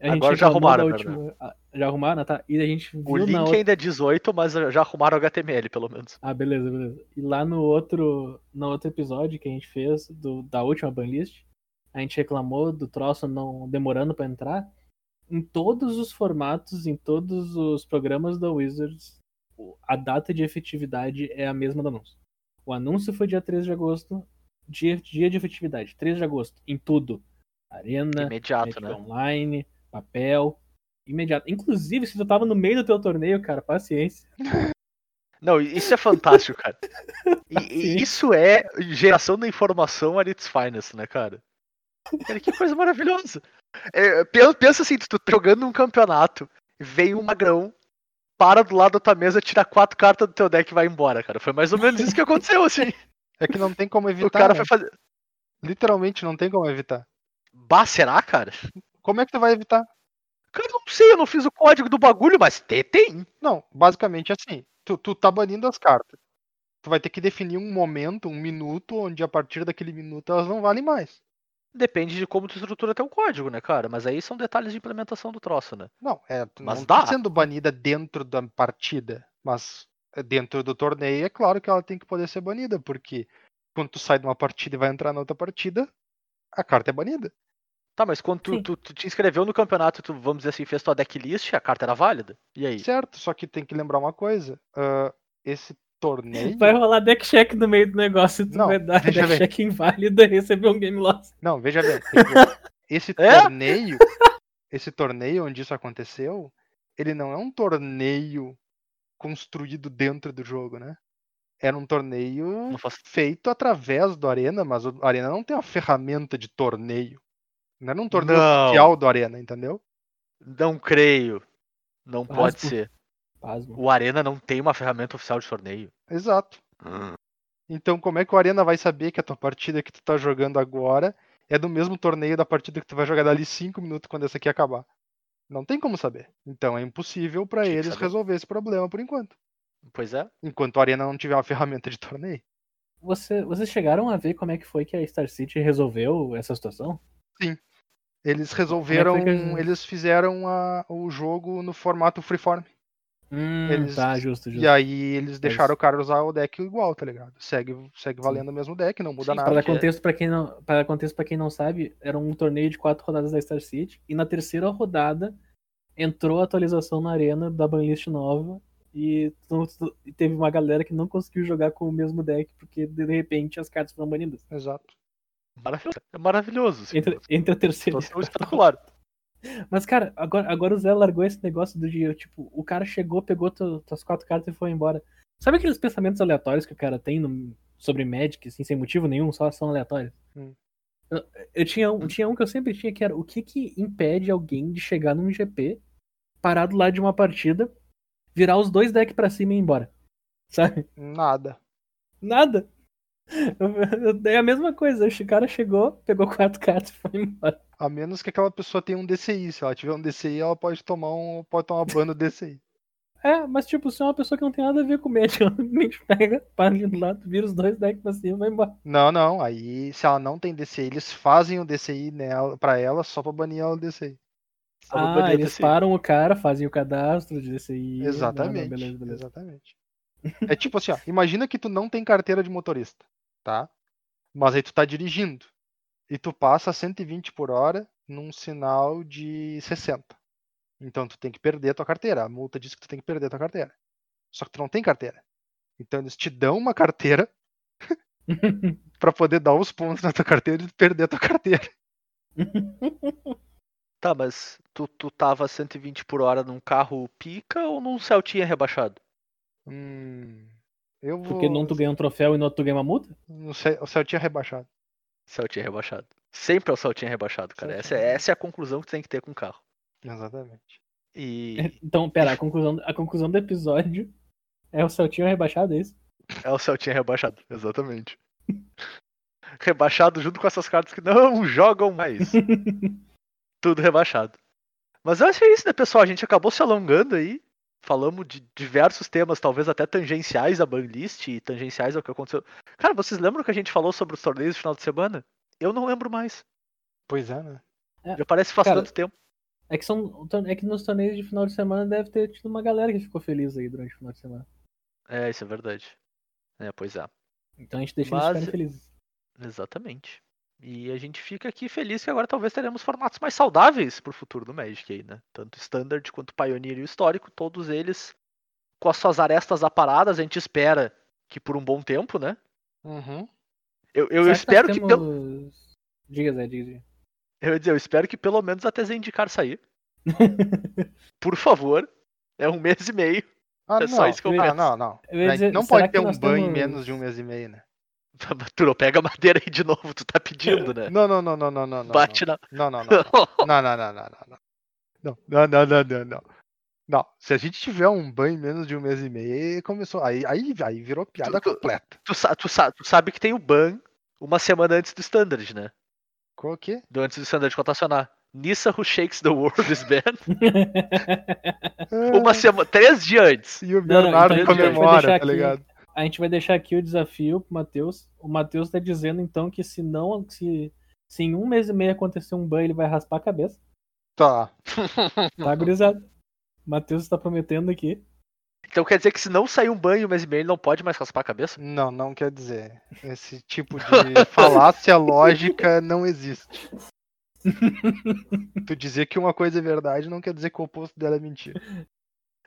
a gente Agora já arrumaram, última- Já arrumaram, tá? E a gente viu O link outra. ainda é 18, mas já arrumaram o HTML, pelo menos. Ah, beleza, beleza. E lá no outro, no outro episódio que a gente fez do, da última banlist, a gente reclamou do troço não demorando pra entrar. Em todos os formatos, em todos os programas da Wizards, a data de efetividade é a mesma do anúncio. O anúncio foi dia 13 de agosto, dia, dia de efetividade, 13 de agosto, em tudo. Arena, Imediato, né? online, papel, imediato. Inclusive, se tu tava no meio do teu torneio, cara, paciência. <laughs> Não, isso é fantástico, cara. <laughs> E, e isso é geração da informação at its finest, né, cara? Cara, que coisa maravilhosa. É, pensa, pensa assim, tu tá jogando um campeonato, vem um magrão, para do lado da tua mesa, tira quatro cartas do teu deck e vai embora, cara. Foi mais ou menos isso que aconteceu, assim. É que não tem como evitar. O cara né? foi fazer. Literalmente não tem como evitar. Bah, será, cara? Como é que tu vai evitar? Cara, eu não sei, eu não fiz o código do bagulho, mas tem, tem. Não, basicamente assim. Tu, tu tá banindo as cartas. Tu vai ter que definir um momento, um minuto, onde a partir daquele minuto elas não valem mais. Depende de como tu estrutura teu código, né, cara? Mas aí são detalhes de implementação do troço, né? Não, é, tu Mas não dá. tá sendo banida dentro da partida, mas é dentro do torneio é claro que ela tem que poder ser banida, porque quando tu sai de uma partida e vai entrar na outra partida, a carta é banida. Tá, mas quando tu, tu, tu te inscreveu no campeonato, tu, vamos dizer assim, fez tua decklist, a carta era válida? E aí? Certo, só que tem que lembrar uma coisa. ah, esse torneio. Vai rolar deck check no meio do negócio e tu Não, vai dar deck ver. check inválido e <laughs> receber um game loss. Não, veja bem. <laughs> Esse É? torneio, esse torneio onde isso aconteceu, ele não é um torneio construído dentro do jogo, né? Era um torneio faço- feito através do Arena, mas o Arena não tem uma ferramenta de torneio. Não era um torneio Não. oficial do Arena, entendeu? Não creio. Não pode Pasmo. ser. Pasmo. O Arena não tem uma ferramenta oficial de torneio. Exato. Então, como é que o Arena vai saber que a tua partida que tu tá jogando agora é do mesmo torneio da partida que tu vai jogar dali 5 minutos quando essa aqui acabar? Não tem como saber. Então é impossível que eles resolver esse problema por enquanto. Pois é. Enquanto o Arena não tiver uma <laughs> ferramenta de torneio. Você, vocês chegaram a ver como é que foi que a Star City resolveu essa situação? Eles resolveram, é eles- fizeram a- o jogo no formato freeform. Hum, Eles- tá, justo, justo. E aí eles deixaram Mas- o cara usar o deck igual, tá ligado? Segue, segue valendo o mesmo deck, não muda Sim, nada. Para porque- contexto para quem não, para contexto para quem não sabe, era um torneio de quatro rodadas da Star City e na terceira rodada entrou a atualização na arena da banlist nova e, e teve uma galera que não conseguiu jogar com o mesmo deck porque de repente as cartas foram banidas. Exato. Maravilhoso. É maravilhoso. assim, Entre, entre a terceira. Situação quarta. espetacular. <laughs> Mas cara, agora, agora o Zé largou esse negócio do dia, tipo, o cara chegou, pegou tu- tuas quatro cartas e foi embora. Sabe aqueles pensamentos aleatórios que o cara tem no- sobre Magic, assim, sem motivo nenhum, só são aleatórios? Hum. Eu, eu tinha, um, tinha um que eu sempre tinha que era o que que impede alguém de chegar num GP, parar do lado de uma partida, virar os dois decks pra cima e ir embora? Sabe? Nada. Nada. É a mesma coisa, o cara chegou, pegou quatro cartas e foi embora. A menos que aquela pessoa tenha um DCI. Se ela tiver um DCI, ela pode tomar um. Pode tomar ban DCI. É, mas tipo, se é uma pessoa que não tem nada a ver com Magic, <laughs> ela simplesmente pega, para ali do lado, vira os dois decks pra cima e vai embora. Não, não. Aí, se ela não tem DCI, eles fazem o DCI nela, pra ela só pra banir ela do DCI. Só vou Ah, eles desse- param o cara, fazem o cadastro de DCI. Exatamente. Não, não, beleza, beleza. Exatamente. É tipo assim, ó, imagina que tu não tem carteira de motorista, tá? Mas aí tu tá dirigindo e tu passa 120 por hora num sinal de 60. Então tu tem que perder a tua carteira. A multa diz que tu tem que perder a tua carteira. Só que tu não tem carteira. Então eles te dão uma carteira <laughs> pra poder dar os pontos na tua carteira e tu perder a tua carteira. <laughs> Tá, mas tu, tu tava 120 por hora num carro pica ou num Celtinha rebaixado? Hum, eu vou. Porque num tu ganha um troféu e no outro tu ganha uma multa? O Celtinha rebaixado. Celtinha rebaixado. Sempre é o Celtinha rebaixado, cara. Essa, é- Celtinha. essa é a conclusão que tu tem que ter com o carro. Exatamente. E <laughs> Então, pera, a conclusão, a conclusão do episódio é o Celtinho rebaixado, é isso? é o Celtinha rebaixado, exatamente. <laughs> rebaixado junto com essas cartas que não jogam mais. <laughs> Tudo rebaixado. Mas eu acho que é isso, né, pessoal? A gente acabou se alongando aí. Falamos de diversos temas, talvez até tangenciais à banlist e tangenciais ao que aconteceu. Cara, vocês lembram que a gente falou sobre os torneios no final de semana? Eu não lembro mais. Pois é, né? Já parece que faz Cara, tanto tempo. É que, são, é que nos torneios de final de semana deve ter tido uma galera que ficou feliz aí durante o final de semana. É, isso é verdade. É, pois é. Então a gente deixa Mas- eles ficarem felizes. Exatamente. E a gente fica aqui feliz que agora talvez teremos formatos mais saudáveis pro futuro do Magic aí, né? Tanto o Standard quanto o Pioneer e o Histórico, todos eles com as suas arestas aparadas, a gente espera que por um bom tempo, né? Uhum. Eu, eu espero que, pelo, temos- Diga, Zé, diga, diga. eu, ia dizer, eu espero que pelo menos até Zendikar sair. <laughs> Por favor. É um mês e meio. Ah, É não, só isso que eu não, peço. não, não. Eu ia Aí dizer, não pode ter um ban em temos- menos de um mês e meio, né? <laughs> Tu pega a madeira aí de novo, tu tá pedindo, né? Não, não, não, não, não, não. não, Bate na. Não, não, não. <laughs> Não, não, não, não, não, não. Não, não, não, não, não, se a gente tiver um ban em menos de um mês e meio, começou. Aí, aí, aí virou piada Tu- completa. Tu, tu, sa- tu sabe que tem o ban uma semana antes do Standard, né? Qual que? é? Do antes do Standard contacionar. Nissa Who Shakes the World is banned. <laughs> Uma semana. Três dias antes. E o Não, não, Bernardo então comemora, tá ligado? A gente vai deixar aqui o desafio pro Matheus. O Matheus tá dizendo então que se não. Se, se em um mês e meio acontecer um ban, ele vai raspar a cabeça. Tá. <laughs> Tá, gurizada? O Matheus está prometendo aqui. Então quer dizer que se não sair um banho um mês e meio, ele não pode mais raspar a cabeça? Não, não quer dizer. Esse tipo <laughs> de falácia lógica não existe. tu dizer que uma coisa é verdade não quer dizer que o oposto dela é mentira.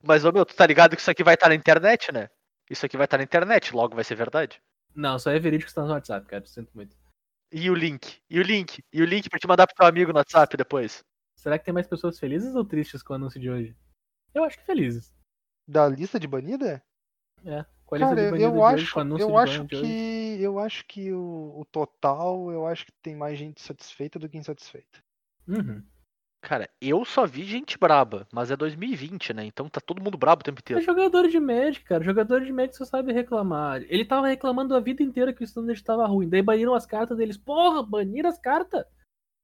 Mas, ô meu, tu tá ligado que isso aqui vai estar na internet, né? Isso aqui vai estar na internet, logo vai ser verdade. Não, só é verídico que está no WhatsApp, cara. Sinto muito. E o link? E o link? E o link pra te mandar pro teu amigo no WhatsApp depois? Será que tem mais pessoas felizes ou tristes com o anúncio de hoje? Eu acho que felizes. Da lista de banida? É. Com a lista Cara, de banido eu de hoje, acho, com o anúncio eu de acho de hoje. que eu acho que o, o total, eu acho que tem mais gente satisfeita do que insatisfeita. Uhum. Cara, eu só vi gente braba, mas é 2020, né? Então tá todo mundo brabo o tempo É inteiro. jogador de Magic, cara. Jogador de Magic só sabe reclamar. Ele tava reclamando a vida inteira que o standard tava ruim. Daí baniram as cartas deles. Porra, baniram as cartas.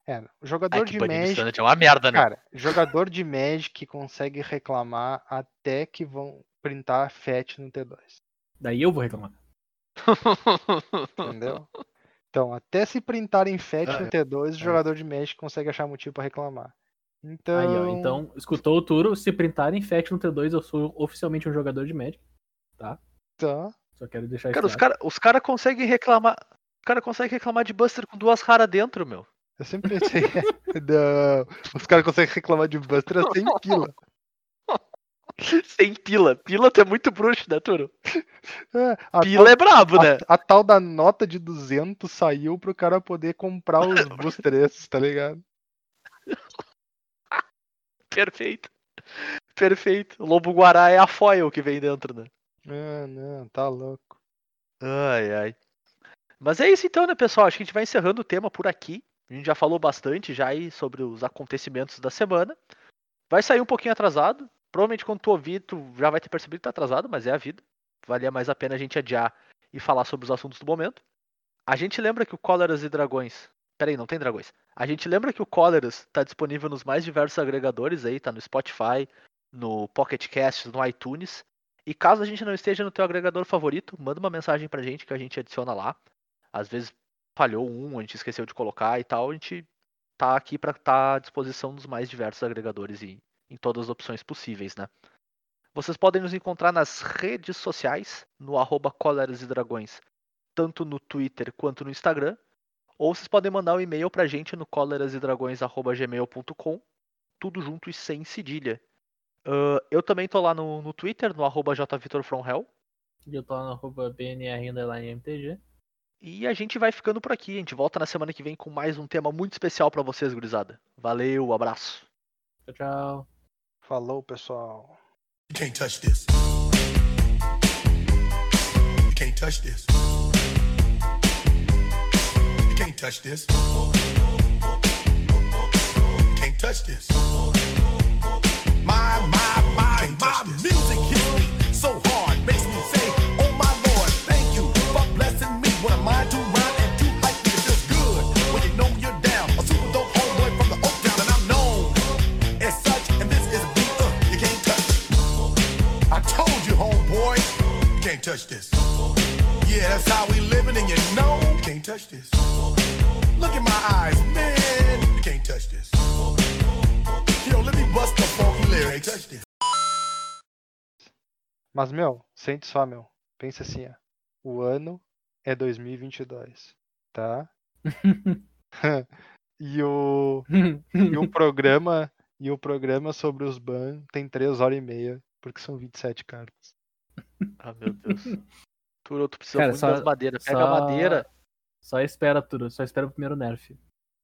É, o É jogador que de banir no Magic, Standard é uma merda, né? cara, jogador de Magic consegue reclamar até que vão printar FAT no T2, Daí eu vou reclamar. entendeu? Então, até se printarem FAT Ah, no T2, o é. jogador de Magic consegue achar motivo pra reclamar. Então, Aí, ó. Então, escutou o Turo. Se printarem FAT no T2, eu sou oficialmente um jogador de Magic. tá. Só quero deixar Cara, isso os claro. caras os cara conseguem reclamar. Os caras conseguem reclamar de Buster com duas raras dentro, meu. Eu sempre pensei, <laughs> não, os caras conseguem reclamar de Buster sem pila. <laughs> Sem pila. Pila tu é muito bruxo, né, Turo? É, a, Pila tal, é brabo, né? a, a tal da nota de 200 saiu pro cara poder comprar os <laughs> boosters, tá ligado? Perfeito. Perfeito. O Lobo Guará é a foil que vem dentro, né? Ah, não, tá louco. Ai, ai. Mas é isso então, né, pessoal? Acho que a gente vai encerrando o tema por aqui. A gente já falou bastante já aí sobre os acontecimentos da semana. Vai sair um pouquinho atrasado. Provavelmente quando tu ouvir, tu já vai ter percebido que tá atrasado, mas é a vida. Valia mais a pena a gente adiar e falar sobre os assuntos do momento. A gente lembra que o Cóleras e Dragões. Peraí, não tem dragões. A gente lembra que o Cóleras tá disponível nos mais diversos agregadores aí, tá no Spotify, no Pocket Casts, no iTunes. E caso a gente não esteja no teu agregador favorito, manda uma mensagem pra gente que a gente adiciona lá. Às vezes falhou um, a gente esqueceu de colocar e tal, a gente tá aqui pra estar à disposição dos mais diversos agregadores e em todas as opções possíveis, né? Vocês podem nos encontrar nas redes sociais, no arroba Dragões, tanto no Twitter quanto no Instagram. Ou vocês podem mandar um e-mail pra gente no colerasedragões.gmail.com, tudo junto e sem cedilha. Ah, eu também tô lá no, no Twitter, no arroba jvitorfromhell. E eu tô lá no arroba BNR underline MTG. E a gente vai ficando por aqui. A gente volta na semana que vem com mais um tema muito especial pra vocês, gurizada. Valeu, abraço. Tchau, tchau. Falou, pessoal. You can't touch this. You can't touch this. Touch this. Can't touch this. My, my, my, my music hits me so hard, makes me say, Oh my Lord, thank you for blessing me. When I'm mind to rhyme and to hype me, it feels good when you know you're down. A super dope homeboy from the Oak Town, and I'm known as such. And this is a beat uh, you can't touch. I told you, homeboy, you can't touch this. Yeah, that's how we living, and you know you can't touch this. Look in my eyes, man, you can't touch this. Yo, let me bust the funky lyrics. Touch this. Mas, meu, sente só, meu. Pensa assim, ó. O ano é 2022, tá? <laughs> <laughs> e o e o programa e o programa sobre os ban tem 3 horas e meia, porque são 27 cartas. Ah, meu Deus. <laughs> Turo, tu precisa Cara, muito só- das madeiras. Pega só- a madeira. Só espera tudo, só espera o primeiro nerf.